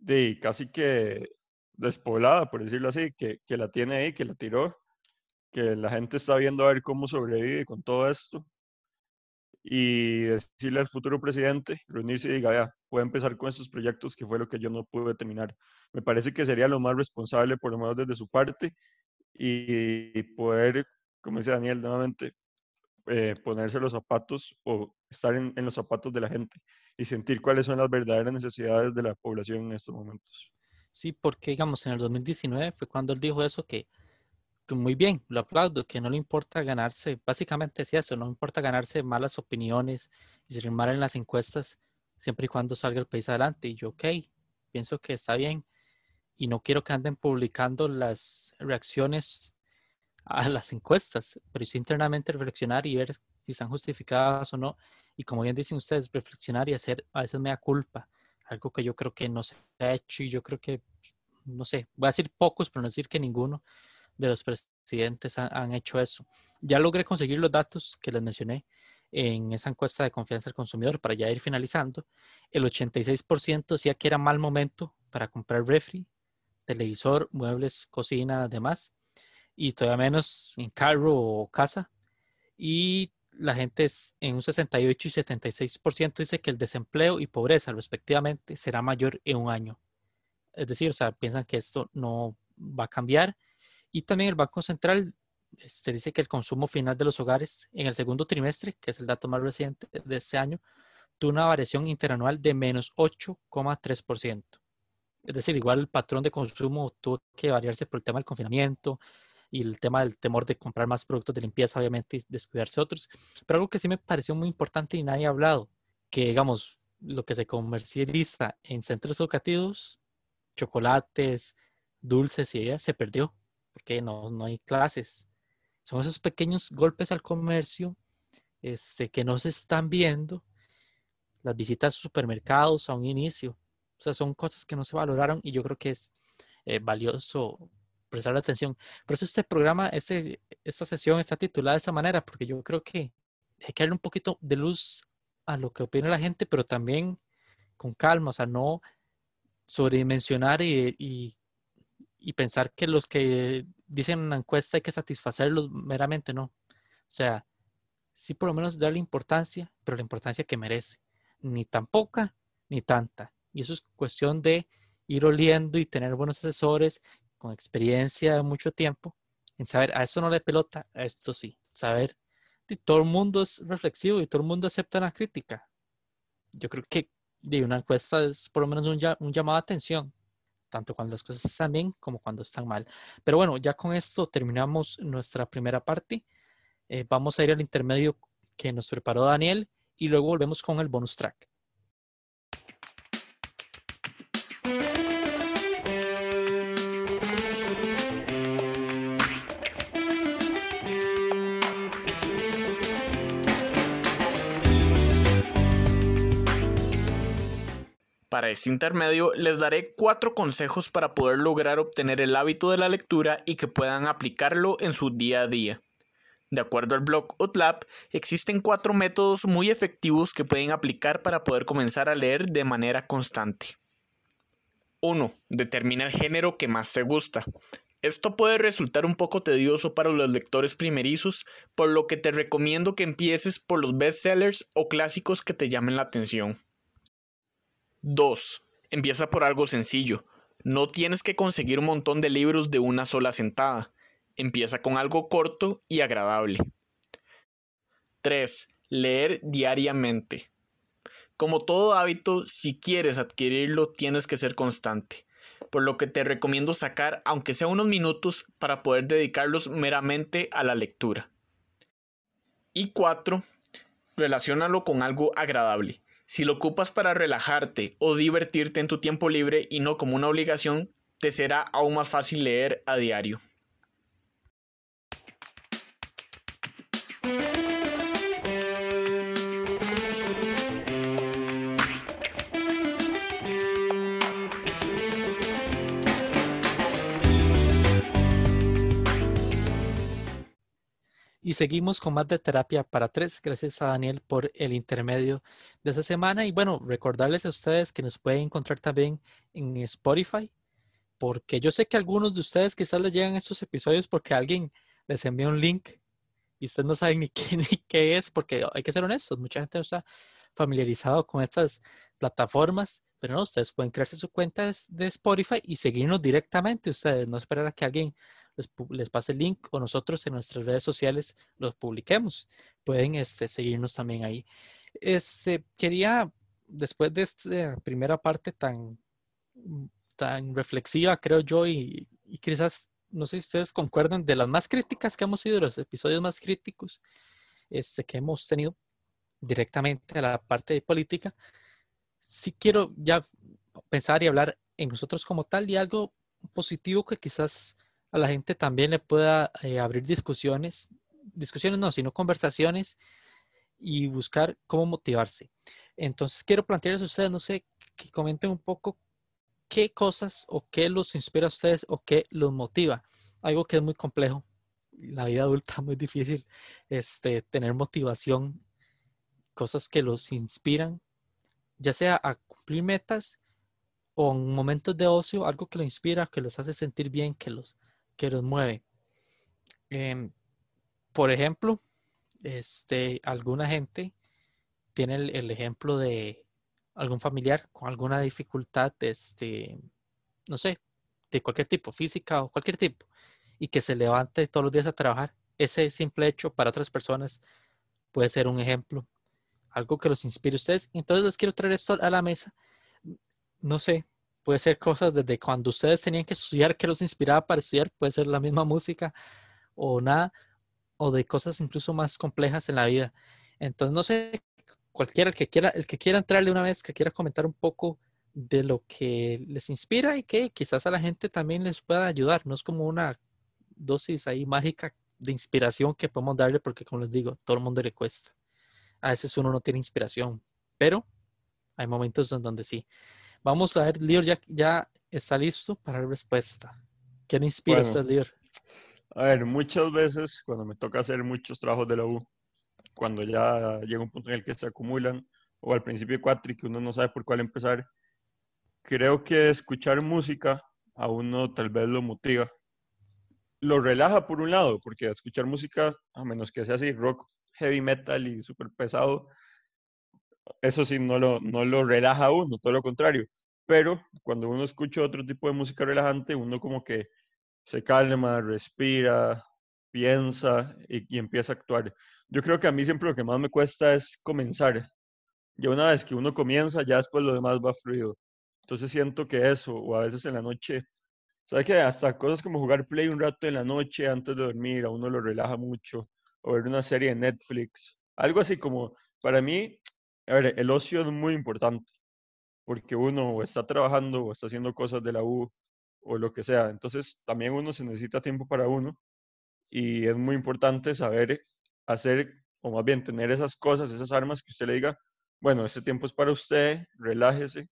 S3: de casi que despoblada, por decirlo así, que, que la tiene ahí, que la tiró, que la gente está viendo a ver cómo sobrevive con todo esto y decirle al futuro presidente, reunirse y diga, vea, puede empezar con estos proyectos que fue lo que yo no pude terminar. Me parece que sería lo más responsable, por lo menos desde su parte, y poder, como dice Daniel nuevamente, eh, ponerse los zapatos o estar en, en, los zapatos de la gente y sentir cuáles son las verdaderas necesidades de la población en estos momentos.
S1: Sí, porque digamos, en el 2019 fue cuando él dijo eso que muy bien, lo aplaudo, que no le importa ganarse, básicamente es eso, no importa ganarse malas opiniones y ser mal en las encuestas, siempre y cuando salga el país adelante. Y yo, ok, pienso que está bien y no quiero que anden publicando las reacciones a las encuestas, pero sí internamente reflexionar y ver si están justificadas o no. Y como bien dicen ustedes, reflexionar y hacer a veces me da culpa, algo que yo creo que no se ha hecho y yo creo que, no sé, voy a decir pocos, pero no decir que ninguno de los presidentes han, han hecho eso. Ya logré conseguir los datos que les mencioné en esa encuesta de confianza del consumidor para ya ir finalizando. El 86% decía que era mal momento para comprar refri, televisor, muebles, cocina, demás, y todavía menos en carro o casa. Y la gente es en un 68 y 76% dice que el desempleo y pobreza respectivamente será mayor en un año. Es decir, o sea, piensan que esto no va a cambiar. Y también el Banco Central este, dice que el consumo final de los hogares en el segundo trimestre, que es el dato más reciente de este año, tuvo una variación interanual de menos 8,3%. Es decir, igual el patrón de consumo tuvo que variarse por el tema del confinamiento y el tema del temor de comprar más productos de limpieza, obviamente, y descuidarse otros. Pero algo que sí me pareció muy importante y nadie ha hablado, que digamos, lo que se comercializa en centros educativos, chocolates, dulces y ella se perdió, porque no, no hay clases. Son esos pequeños golpes al comercio este, que no se están viendo. Las visitas a supermercados a un inicio, o sea, son cosas que no se valoraron y yo creo que es eh, valioso prestar atención. Por eso este programa, este, esta sesión está titulada de esta manera, porque yo creo que hay que darle un poquito de luz a lo que opina la gente, pero también con calma, o sea, no sobredimensionar y, y, y pensar que los que dicen en una encuesta hay que satisfacerlos meramente, no. O sea, sí por lo menos darle importancia, pero la importancia que merece. Ni tan poca, ni tanta. Y eso es cuestión de ir oliendo y tener buenos asesores con experiencia de mucho tiempo en saber, a eso no le pelota, a esto sí. Saber, que todo el mundo es reflexivo y todo el mundo acepta una crítica. Yo creo que de una encuesta es por lo menos un, un llamado a atención, tanto cuando las cosas están bien como cuando están mal. Pero bueno, ya con esto terminamos nuestra primera parte. Eh, vamos a ir al intermedio que nos preparó Daniel y luego volvemos con el bonus track.
S4: Para este intermedio les daré cuatro consejos para poder lograr obtener el hábito de la lectura y que puedan aplicarlo en su día a día. De acuerdo al blog Utlab, existen cuatro métodos muy efectivos que pueden aplicar para poder comenzar a leer de manera constante. 1. Determina el género que más te gusta. Esto puede resultar un poco tedioso para los lectores primerizos, por lo que te recomiendo que empieces por los bestsellers o clásicos que te llamen la atención. 2. Empieza por algo sencillo. No tienes que conseguir un montón de libros de una sola sentada. Empieza con algo corto y agradable. 3. Leer diariamente. Como todo hábito, si quieres adquirirlo, tienes que ser constante, por lo que te recomiendo sacar aunque sea unos minutos para poder dedicarlos meramente a la lectura. Y 4. Relaciónalo con algo agradable. Si lo ocupas para relajarte o divertirte en tu tiempo libre y no como una obligación, te será aún más fácil leer a diario.
S1: Y seguimos con más de terapia para tres. Gracias a Daniel por el intermedio de esta semana. Y bueno, recordarles a ustedes que nos pueden encontrar también en Spotify, porque yo sé que algunos de ustedes quizás les llegan estos episodios porque alguien les envía un link y ustedes no saben ni qué, ni qué es, porque hay que ser honestos, mucha gente no está familiarizado con estas plataformas, pero no, ustedes pueden crearse su cuenta de Spotify y seguirnos directamente ustedes, no esperar a que alguien les, les pase el link o nosotros en nuestras redes sociales los publiquemos. Pueden este, seguirnos también ahí. Este, quería, después de esta primera parte tan, tan reflexiva, creo yo, y, quizás, no sé si ustedes concuerdan, de las más críticas que hemos sido, los episodios más críticos este, que hemos tenido directamente a la parte de política, sí quiero ya pensar y hablar en nosotros como tal y algo positivo que quizás a la gente también le pueda eh, abrir discusiones, discusiones no, sino conversaciones y buscar cómo motivarse. Entonces quiero plantearles a ustedes, no sé, que comenten un poco qué cosas o qué los inspira a ustedes o qué los motiva. Algo que es muy complejo. La vida adulta es muy difícil este, tener motivación, cosas que los inspiran, ya sea a cumplir metas o en momentos de ocio, algo que los inspira, que los hace sentir bien, que los, que los mueve. Em, por ejemplo, este, alguna gente tiene el, ejemplo de algún familiar con alguna dificultad, este, no sé, de cualquier tipo, física o cualquier tipo, y que se levante todos los días a trabajar. Ese simple hecho para otras personas puede ser un ejemplo, algo que los inspire a ustedes. Entonces les quiero traer esto a la mesa. No sé, puede ser cosas desde cuando ustedes tenían que estudiar, que los inspiraba para estudiar, puede ser la misma música o nada, o de cosas incluso más complejas en la vida. Entonces, no sé, cualquiera el que quiera, el que quiera entrarle una vez, que quiera comentar un poco de lo que les inspira y que quizás a la gente también les pueda ayudar. No es como una dosis ahí mágica de inspiración que podemos darle porque, como les digo, todo el mundo le cuesta. A veces uno no tiene inspiración, pero hay momentos en donde sí. Vamos a ver, Lior ya, ya está listo para la respuesta. ¿Qué le inspira a Lior?
S3: A ver, muchas veces cuando me toca hacer muchos trabajos de la U, cuando ya llega un punto en el que se acumulan, o al principio de cuatri que uno no sabe por cuál empezar, creo que escuchar música a uno tal vez lo motiva. Lo relaja por un lado, porque escuchar música, a menos que sea así rock, heavy metal y súper pesado, eso sí no lo, no lo relaja a uno, todo lo contrario. Pero cuando uno escucha otro tipo de música relajante, uno como que se calma, respira, piensa y, empieza a actuar. Yo creo que a mí siempre lo que más me cuesta es comenzar. Ya una vez que uno comienza, ya después lo demás va fluido. Entonces siento que eso, o a veces en la noche, ¿sabes que Hasta cosas como jugar play un rato en la noche antes de dormir, a uno lo relaja mucho, o ver una serie de Netflix, algo así como, para mí, a ver, el ocio es muy importante, porque uno está trabajando o está haciendo cosas de la U o lo que sea. Entonces, también uno se necesita tiempo para uno y es muy importante saber hacer, o más bien tener esas cosas, esas armas que usted le diga, bueno, este tiempo es para usted, relájese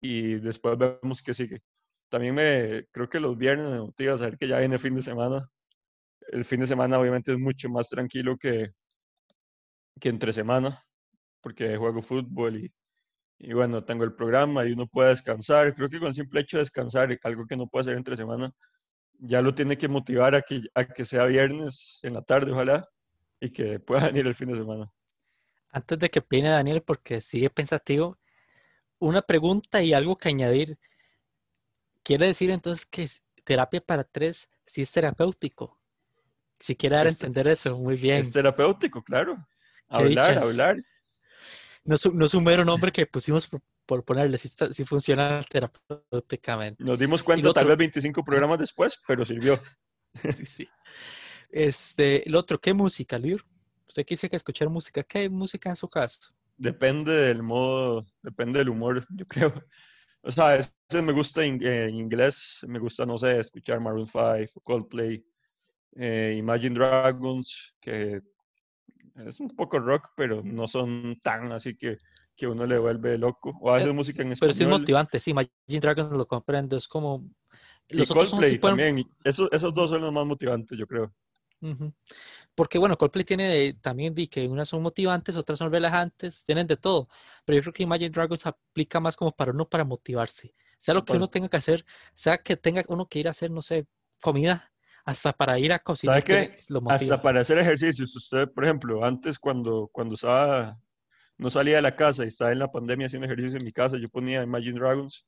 S3: y después vemos qué sigue. También me creo que los viernes me motiva a saber que ya viene fin de semana. El fin de semana obviamente es mucho más tranquilo que, que entre semana, porque juego fútbol y y bueno, tengo el programa y uno puede descansar. Creo que con el simple hecho de descansar, algo que no puede hacer entre semana, ya lo tiene que motivar a que, a que sea viernes en la tarde, ojalá, y que pueda venir el fin de semana.
S1: Antes de que opine Daniel, porque sigue pensativo, una pregunta y algo que añadir. ¿Quiere decir entonces que terapia para tres sí es terapéutico? Si quiere dar a entender eso, muy bien.
S3: Es terapéutico, claro. Hablar, hablar
S1: no es, un mero nombre que pusimos por, ponerle, si, funciona terapéuticamente.
S3: Nos dimos cuenta tal vez 25 programas después, pero sirvió.
S1: sí, sí. Este, el otro, ¿qué música, Lir? Usted quise que escuchar música. ¿Qué música en su caso?
S3: Depende del modo, depende del humor, yo creo. O sea, a veces me gusta en, inglés, me gusta, no sé, escuchar Maroon 5, Coldplay, eh, Imagine Dragons, que es un poco rock, pero no son tan así que, que uno le vuelve loco. O hace música en español.
S1: Pero sí es motivante, sí, Imagine Dragons lo comprendo, es como...
S3: Los otros Coldplay también, esos, esos dos son los más motivantes, yo creo.
S1: Porque bueno, Coldplay tiene también de que unas son motivantes, otras son relajantes, tienen de todo. Pero yo creo que Imagine Dragons aplica más como para uno para motivarse. Sea lo que uno tenga que hacer, sea que tenga uno que ir a hacer, no sé, comida, hasta para ir a cocinar.
S3: ¿Sabe hasta para hacer ejercicios. Usted, por ejemplo, antes cuando, cuando estaba, no salía de la casa y estaba en la pandemia haciendo ejercicio en mi casa, yo ponía Imagine Dragons,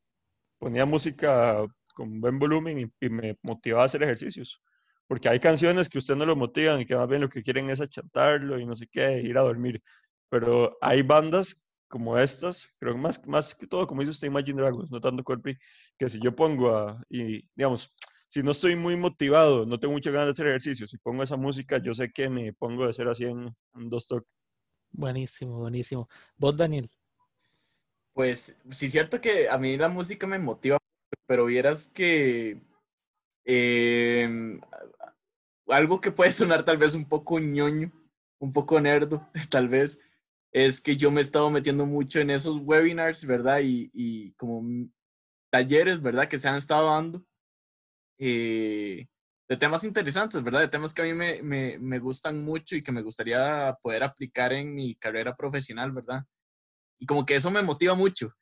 S3: ponía música con buen volumen y, y me motivaba a hacer ejercicios. Porque hay canciones que usted no lo motivan y que más bien lo que quieren es achantarlo y no sé qué, ir a dormir. Pero hay bandas como estas, creo que más, más que todo, como dice usted, Imagine Dragons, no tanto Coldplay, que si yo pongo a, y digamos, si no estoy muy motivado, no tengo muchas ganas de hacer ejercicio, si pongo esa música, yo sé que me pongo de ser así en, dos toques.
S1: Buenísimo, buenísimo. ¿Vos, Daniel?
S2: Pues sí, es cierto que a mí la música me motiva, pero vieras que em, algo que puede sonar tal vez un poco ñoño, un poco nerdo, tal vez, es que yo me he estado metiendo mucho en esos webinars, ¿verdad? Y, y como talleres, ¿verdad? Que se han estado dando eh, de temas interesantes, ¿verdad? De temas que a mí me, me, me, gustan mucho y que me gustaría poder aplicar en mi carrera profesional, ¿verdad? Y como que eso me motiva mucho.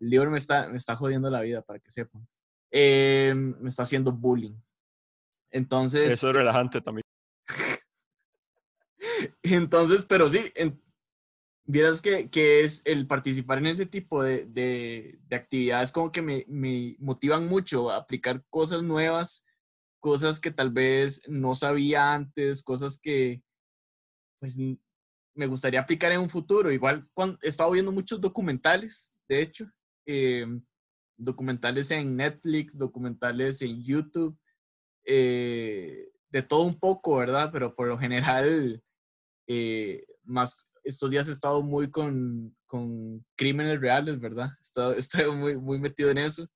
S2: El libro me está, me está jodiendo la vida, para que sepan. Eh, me está haciendo bullying. Entonces...
S3: Eso es relajante también.
S2: Entonces, pero sí, vieras que, que, es el participar en ese tipo de, de, de actividades como que me, me, motivan mucho a aplicar cosas nuevas, cosas que tal vez no sabía antes, cosas que pues me gustaría aplicar en un futuro. Igual cuando, he estado viendo muchos documentales, de hecho, eh, documentales en Netflix, documentales en YouTube, eh, de todo un poco, ¿verdad? Pero por lo general eh, más estos días he estado muy con, con crímenes reales, ¿verdad? He estado, muy, muy metido en eso.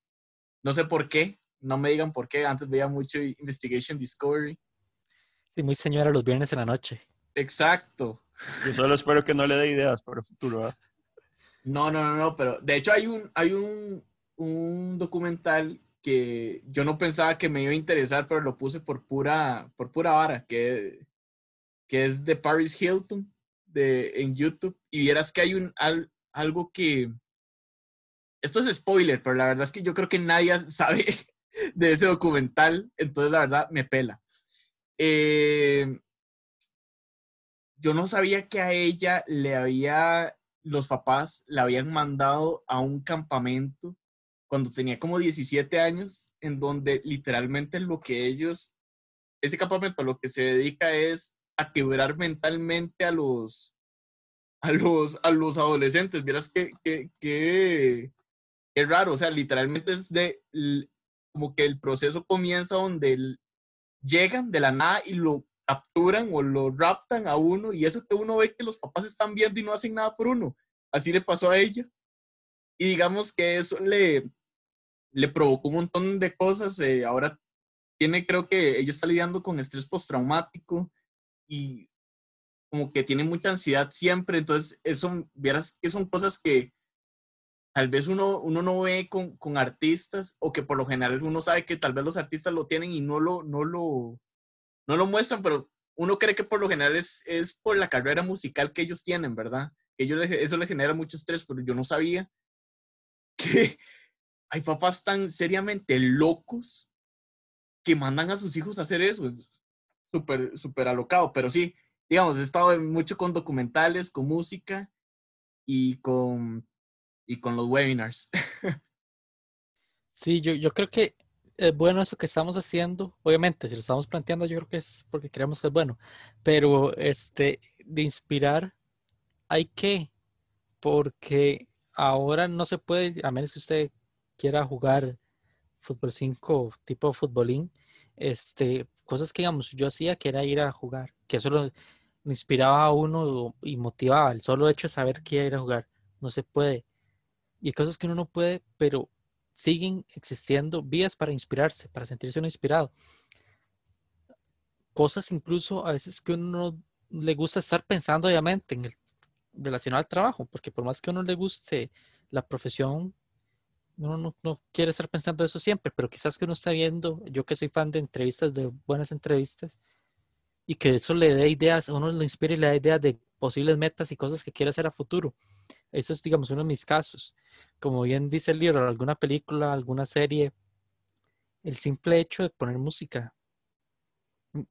S2: No sé por qué, no me digan por qué. Antes veía mucho Investigation Discovery.
S1: Sí, muy señora los viernes en la noche.
S2: Exacto.
S3: Yo solo espero que no le dé ideas para el futuro, ¿verdad?
S2: No, no, no, no, pero de hecho hay un, hay un, un documental que yo no pensaba que me iba a interesar, pero lo puse por pura, por pura vara, que que es de Paris Hilton de, en YouTube y vieras que hay un, algo que... Esto es spoiler, pero la verdad es que yo creo que nadie sabe de ese documental, entonces la verdad me pela. Eh, yo no sabía que a ella le había, los papás le habían mandado a un campamento cuando tenía como 17 años, en donde literalmente lo que ellos, ese campamento lo que se dedica es a quebrar mentalmente a los, a los, a los adolescentes. Vieras que, que, que, es raro, o sea, literalmente es de como que el proceso comienza donde llegan de la nada y lo capturan o lo raptan a uno y eso que uno ve que los papás están viendo y no hacen nada por uno. Así le pasó a ella. Y digamos que eso le, le provocó un montón de cosas. Eh, ahora tiene, creo que ella está lidiando con estrés postraumático y como que tiene mucha ansiedad siempre, entonces eso, vieras que son cosas que tal vez uno, uno no ve con, con, artistas o que por lo general uno sabe que tal vez los artistas lo tienen y no lo, no lo, no lo muestran, pero uno cree que por lo general es, es por la carrera musical que ellos tienen, ¿verdad? Ellos, eso les genera mucho estrés, pero yo no sabía que hay papás tan seriamente locos que mandan a sus hijos a hacer eso súper, súper alocado, pero sí, digamos, he estado mucho con documentales, con música y con, y con los webinars.
S1: Sí, yo, yo creo que es bueno eso que estamos haciendo. Obviamente, si lo estamos planteando, yo creo que es porque creemos que es bueno. Pero este, de inspirar, hay que, porque ahora no se puede, a menos que usted quiera jugar fútbol 5 tipo futbolín, este, cosas que, digamos, yo hacía que era ir a jugar, que eso lo, inspiraba a uno y motivaba, el solo hecho de saber que iba a ir a jugar, no se puede. Y hay cosas que uno no puede, pero siguen existiendo vías para inspirarse, para sentirse uno inspirado. Cosas incluso a veces que uno le gusta estar pensando obviamente en el relacionado al trabajo, porque por más que a uno le guste la profesión, uno no, quiere estar pensando eso siempre, pero quizás que uno está viendo, yo que soy fan de entrevistas, de buenas entrevistas, y que eso le dé ideas, a uno lo inspire y le da ideas de posibles metas y cosas que quiere hacer a futuro. Eso es, digamos, uno de mis casos. Como bien dice el libro, alguna película, alguna serie, el simple hecho de poner música,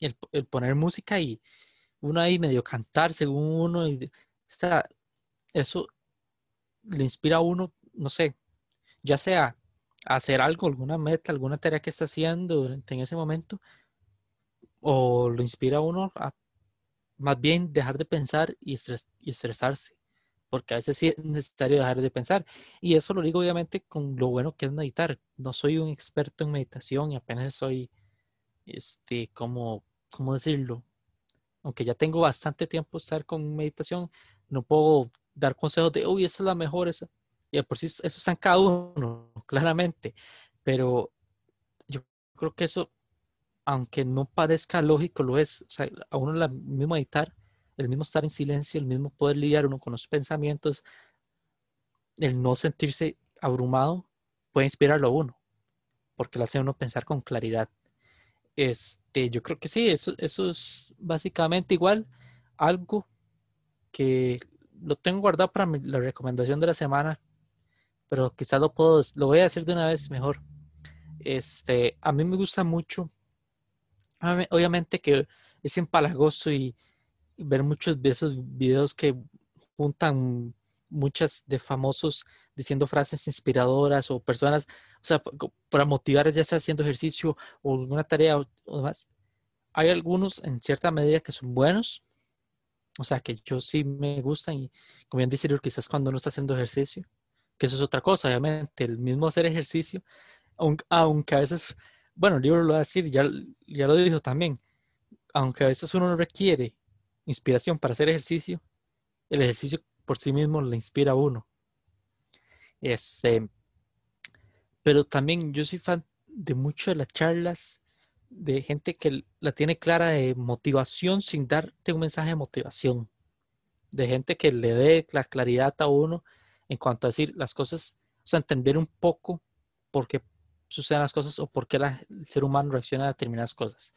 S1: el, poner música y uno ahí medio cantar según uno, y, eso le inspira a uno, no sé, ya sea hacer algo, alguna meta, alguna tarea que está haciendo en ese momento, o lo inspira a uno a más bien dejar de pensar y, estresarse, porque a veces sí es necesario dejar de pensar. Y eso lo digo obviamente con lo bueno que es meditar. No soy un experto en meditación y apenas soy, este, como, ¿cómo decirlo? Aunque ya tengo bastante tiempo estar con meditación, no puedo dar consejos de, uy, esa es la mejor, esa. Y por sí eso está en cada uno, claramente. Pero yo creo que eso aunque no parezca lógico, lo es. O sea, a uno el mismo meditar, el mismo estar en silencio, el mismo poder lidiar uno con los pensamientos, el no sentirse abrumado, puede inspirarlo a uno, porque lo hace a uno pensar con claridad. Este, yo creo que sí, eso, eso es básicamente igual algo que lo tengo guardado para la recomendación de la semana, pero quizás lo puedo, lo voy a decir de una vez mejor. Este, a mí me gusta mucho Obviamente que es empalagoso y, ver muchos de esos videos que juntan muchas de famosos diciendo frases inspiradoras o personas, o sea, para motivar ya sea haciendo ejercicio o alguna tarea o, demás. Hay algunos en cierta medida que son buenos, o sea, que yo sí me gustan y como bien dice quizás cuando uno está haciendo ejercicio, que eso es otra cosa, obviamente, el mismo hacer ejercicio, aunque, a veces bueno, el libro lo va a decir, ya, ya lo dijo también, aunque a veces uno no requiere inspiración para hacer ejercicio, el ejercicio por sí mismo le inspira a uno. Este, pero también yo soy fan de muchas de las charlas de gente que la tiene clara de motivación sin darte un mensaje de motivación. De gente que le dé la claridad a uno en cuanto a decir las cosas, o sea, entender un poco por qué suceden las cosas o por qué el ser humano reacciona a determinadas cosas.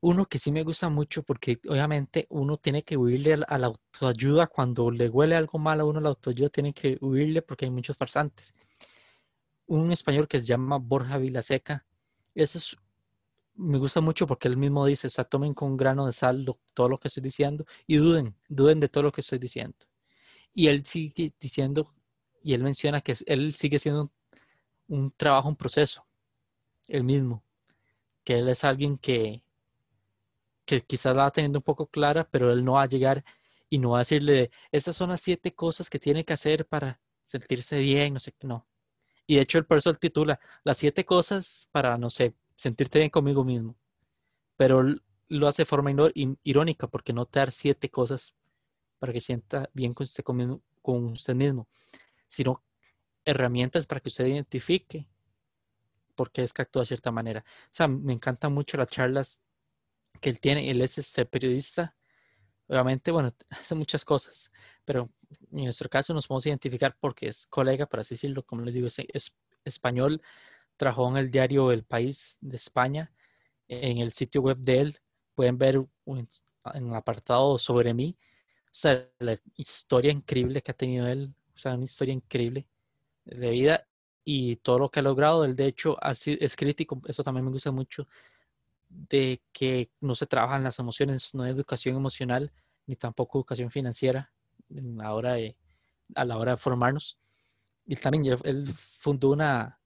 S1: Uno que sí me gusta mucho porque obviamente uno tiene que huirle a la autoayuda cuando le huele algo mal a uno la autoayuda tiene que huirle porque hay muchos farsantes. Un español que se llama Borja Vilaseca, ese es, me gusta mucho porque él mismo dice, o sea, tomen con un grano de sal todo lo que estoy diciendo y duden, duden de todo lo que estoy diciendo. Y él sigue diciendo, y él menciona que él sigue siendo un trabajo, un proceso, el mismo, que él es alguien que, que quizás va teniendo un poco clara, pero él no va a llegar y no va a decirle, esas son las siete cosas que tiene que hacer para sentirse bien, no sé qué, no. Y de hecho, el profesor titula las siete cosas para, no sé, sentirte bien conmigo mismo. Pero lo hace de forma irónica porque no te dar siete cosas para que sienta bien con usted, con usted mismo, sino herramientas para que usted identifique por qué es que actúa de cierta manera. O sea, me encantan mucho las charlas que él tiene. Él es este periodista. Obviamente, bueno, hace muchas cosas, pero en nuestro caso nos podemos identificar porque es colega, para así decirlo, como les digo, es, español, trabajó en el diario El País de España, en el sitio web de él, pueden ver en el apartado sobre mí, sea, la historia increíble que ha tenido él, o sea, una historia increíble de vida y todo lo que ha logrado. Él, de hecho, es crítico, eso también me gusta mucho, de que no se trabajan las emociones, no hay educación emocional ni tampoco educación financiera en la hora de, a la hora de formarnos. Y también él fundó una,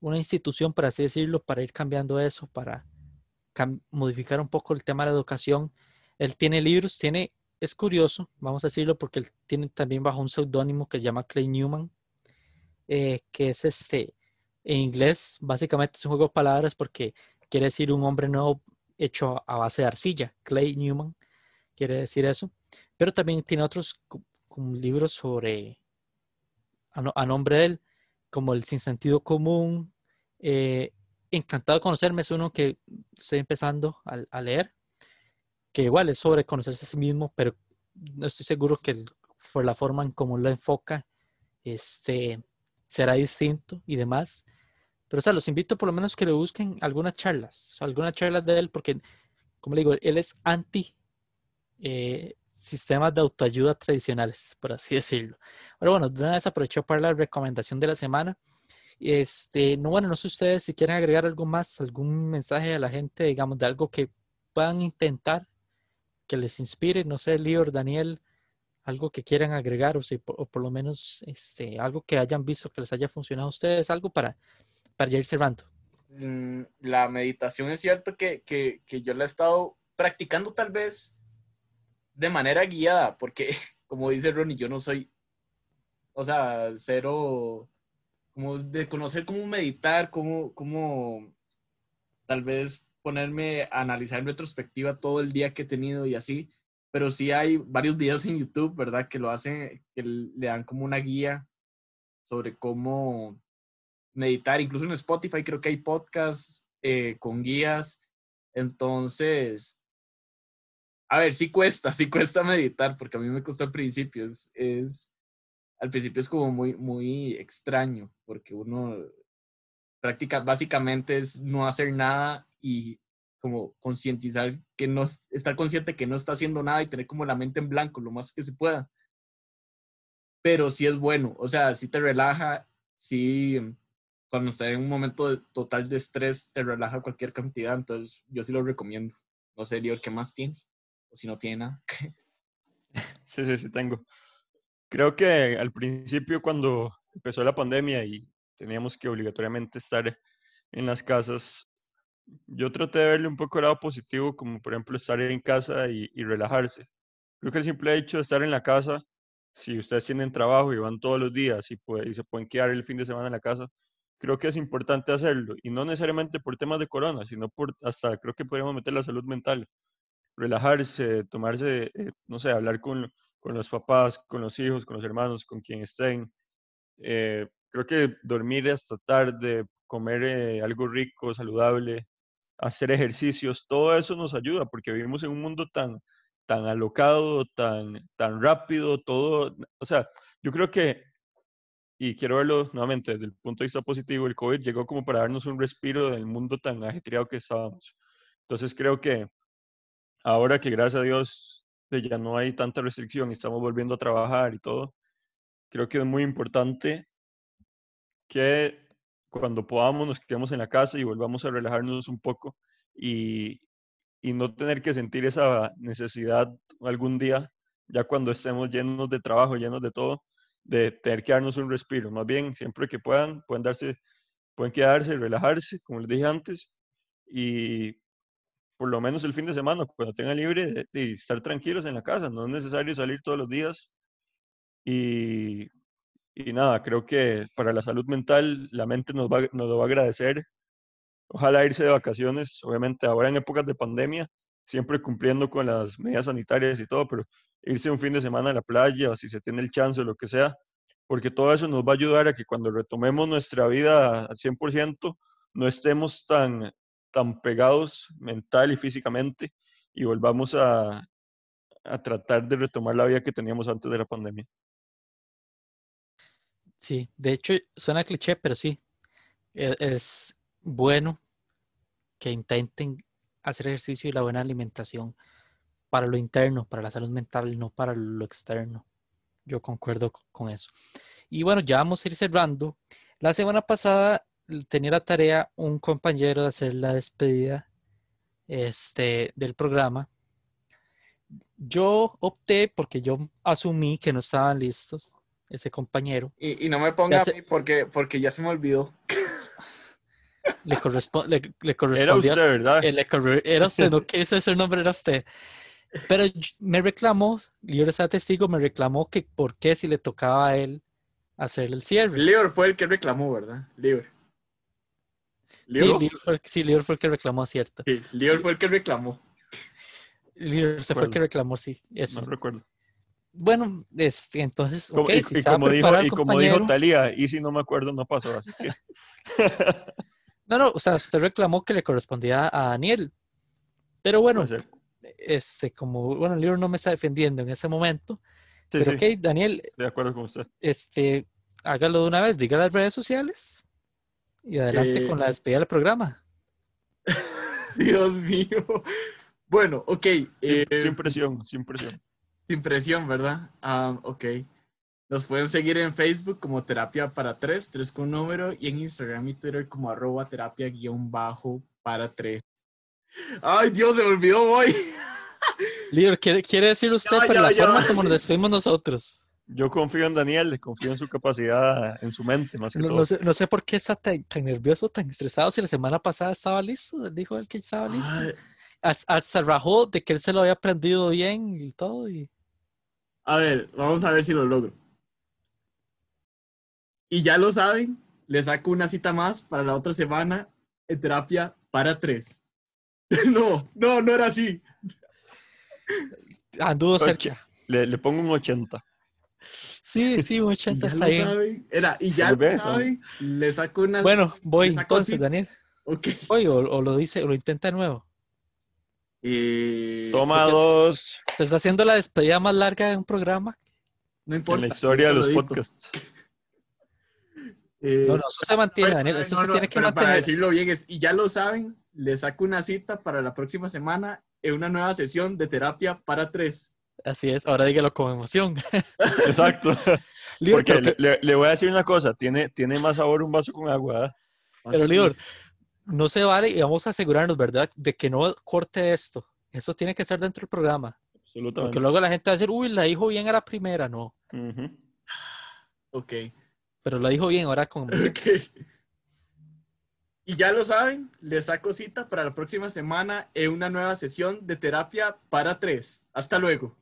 S1: una institución, por así decirlo, para ir cambiando eso, para modificar un poco el tema de la educación. Él tiene libros, tiene, es curioso, vamos a decirlo, porque él tiene también bajo un seudónimo que se llama Clay Newman, eh, que es este, en inglés, básicamente es un juego de palabras porque quiere decir un hombre nuevo hecho a base de arcilla. Clay Newman quiere decir eso. Pero también tiene otros libros sobre, a, nombre de él, como el Sin Sentido Común. Eh, encantado de conocerme, es uno que estoy empezando a, leer, que igual es sobre conocerse a sí mismo, pero no estoy seguro que por la forma en cómo lo enfoca, este, será distinto y demás. Pero, o sea, los invito por lo menos que le busquen algunas charlas, algunas charlas de él, porque, como le digo, él es anti eh, sistemas de autoayuda tradicionales, por así decirlo. Pero bueno, de una vez aprovecho para la recomendación de la semana. Este, no, bueno, no sé ustedes si quieren agregar algo más, algún mensaje a la gente, digamos, de algo que puedan intentar, que les inspire, no sé, Lior, Daniel, algo que quieran agregar o, si, por lo menos este, algo que hayan visto que les haya funcionado a ustedes, algo para, para ya ir cerrando.
S2: Mm, la meditación es cierto que, que, que yo la he estado practicando tal vez de manera guiada, porque como dice Ronnie, yo no soy, o sea, cero, como de conocer cómo meditar, cómo, cómo tal vez ponerme a analizar en retrospectiva todo el día que he tenido y así, pero sí hay varios videos en YouTube, ¿verdad? Que lo hacen, que le dan como una guía sobre cómo meditar, incluso en Spotify creo que hay podcasts eh, con guías, entonces a ver, sí cuesta, sí cuesta meditar, porque a mí me costó al principio. Es, es, al principio es como muy, muy extraño, porque uno práctica básicamente es no hacer nada y como concientizar que no, estar consciente que no está haciendo nada y tener como la mente en blanco lo más que se pueda. Pero sí es bueno, o sea, sí te relaja, sí, cuando estás en un momento de total de estrés, te relaja cualquier cantidad, entonces yo sí lo recomiendo. No sé, Lior, ¿qué más tiene? o si no tiene nada.
S3: sí, sí, sí, tengo. Creo que al principio cuando empezó la pandemia y teníamos que obligatoriamente estar en las casas, yo traté de verle un poco el lado positivo, como por ejemplo estar en casa y, relajarse. Creo que el simple hecho de estar en la casa, si ustedes tienen trabajo y van todos los días y, se pueden quedar el fin de semana en la casa, creo que es importante hacerlo. Y no necesariamente por temas de corona, sino por hasta creo que podríamos meter la salud mental relajarse, tomarse, eh, no sé, hablar con, con, los papás, con los hijos, con los hermanos, con quien estén. Eh, creo que dormir hasta tarde, comer eh, algo rico, saludable, hacer ejercicios, todo eso nos ayuda porque vivimos en un mundo tan, tan alocado, tan, tan rápido, todo, o sea, yo creo que, y quiero verlo nuevamente desde el punto de vista positivo, el COVID llegó como para darnos un respiro del mundo tan ajetreado que estábamos. Entonces creo que ahora que gracias a Dios ya no hay tanta restricción y estamos volviendo a trabajar y todo, creo que es muy importante que cuando podamos nos quedemos en la casa y volvamos a relajarnos un poco y, y no tener que sentir esa necesidad algún día, ya cuando estemos llenos de trabajo, llenos de todo, de tener que darnos un respiro. Más bien, siempre que puedan, pueden darse, pueden quedarse, relajarse, como les dije antes, y por lo menos el fin de semana, cuando tengan libre, de, estar tranquilos en la casa. No es necesario salir todos los días. Y, y nada, creo que para la salud mental la mente nos, va, nos lo va a agradecer. Ojalá irse de vacaciones, obviamente ahora en épocas de pandemia, siempre cumpliendo con las medidas sanitarias y todo, pero irse un fin de semana a la playa o si se tiene el chance o lo que sea, porque todo eso nos va a ayudar a que cuando retomemos nuestra vida al 100%, no estemos tan, tan pegados mental y físicamente y volvamos a, a tratar de retomar la vida que teníamos antes de la pandemia.
S1: Sí, de hecho suena cliché, pero sí, e, es, bueno que intenten hacer ejercicio y la buena alimentación para lo interno, para la salud mental, no para lo externo. Yo concuerdo con eso. Y bueno, ya vamos a ir cerrando. La semana pasada tenía la tarea un compañero de hacer la despedida este, del programa. Yo opté porque yo asumí que no estaban listos ese compañero.
S2: Y, no me ponga a mí porque, porque ya se me olvidó.
S1: Le, corresponde le, correspondía.
S3: Era usted, ¿verdad?
S1: Eh, era usted, no quise ese nombre, era usted. Pero me reclamó, Lior está testigo, me reclamó que por qué si le tocaba a él hacer el cierre.
S2: Lior fue el que reclamó, ¿verdad? Lior.
S1: Sí, Lior fue, el que reclamó, cierto.
S2: Sí, Lior fue el que reclamó.
S1: Lior se fue el que reclamó, sí. Eso.
S3: No recuerdo.
S1: Bueno, este, entonces,
S3: como, y, como dijo, y como dijo Talía, y si no me acuerdo, no pasó, así que...
S1: no, no, o sea, usted reclamó que le correspondía a Daniel. Pero bueno, este, como, bueno, Lior no me está defendiendo en ese momento. pero ok, Daniel.
S3: De acuerdo con usted.
S1: Este, hágalo de una vez, diga las redes sociales. Y adelante con la eh, despedida del programa.
S2: Dios mío. Bueno, ok.
S3: Eh, sin presión, sin presión.
S2: Sin presión, ¿verdad? Ah, ok. Nos pueden seguir en Facebook como Terapia para Tres, tres con número, y en Instagram y Twitter como arroba terapia guion bajo para tres. Ay, Dios, se me olvidó hoy.
S1: Lior, ¿quiere, quiere decir usted
S2: Ya,
S1: por
S2: ya,
S1: la
S2: ya.
S1: forma como nos despedimos nosotros?
S3: Yo confío en Daniel, le confío en su capacidad, en su mente, más que
S1: No,
S3: todo.
S1: no sé, no sé por qué está tan, tan nervioso, tan estresado, si la semana pasada estaba listo, dijo él que estaba listo.
S2: Ay,
S1: Has- Hasta rajó de que él se lo había aprendido bien y todo. Y...
S2: A ver, vamos a ver si lo logro. Y ya lo saben, le saco una cita más para la otra semana en terapia para tres. No, no, no era así.
S1: Anduvo
S3: Ok.
S1: cerca.
S3: Le, le pongo un 80.
S1: Sí, sí, un
S2: Y
S1: 80
S2: ya
S1: está bien.
S2: Era, y ya lo saben, le saco una.
S1: Bueno, voy entonces,
S2: cita.
S1: Daniel.
S2: Ok.
S1: Voy o, o lo dice, o lo intenta de nuevo.
S2: Eh,
S3: Toma dos
S1: Se está haciendo la despedida más larga de un programa.
S2: no
S3: en
S2: importa.
S3: la historia de los
S2: lo
S3: podcasts.
S2: Eh,
S1: No, no, eso se mantiene, Daniel. Eso
S2: no,
S1: se
S2: no,
S1: tiene que
S2: pero Para
S1: mantener.
S2: decirlo bien, es, y ya lo saben, le saco una cita para la próxima semana en una nueva sesión de terapia para tres.
S1: Así es, ahora dígalo con emoción.
S3: Exacto.
S1: Lior,
S3: Porque le,
S1: que-
S3: le- le voy a decir una cosa, tiene, tiene más sabor un vaso con agua. ¿eh?
S1: pero, Lior, no se vale y vamos a asegurarnos, ¿verdad? De que no corte esto. Eso tiene que estar dentro del programa. Porque
S3: Absolutamente.
S1: luego la gente va a decir, uy, la dijo bien a la primera. No,
S3: Ujú.
S2: Ok.
S1: pero la dijo bien ahora con emoción.
S2: Ok. Y ya lo saben, le saco cita para la próxima semana en una nueva sesión de terapia para tres. Hasta luego.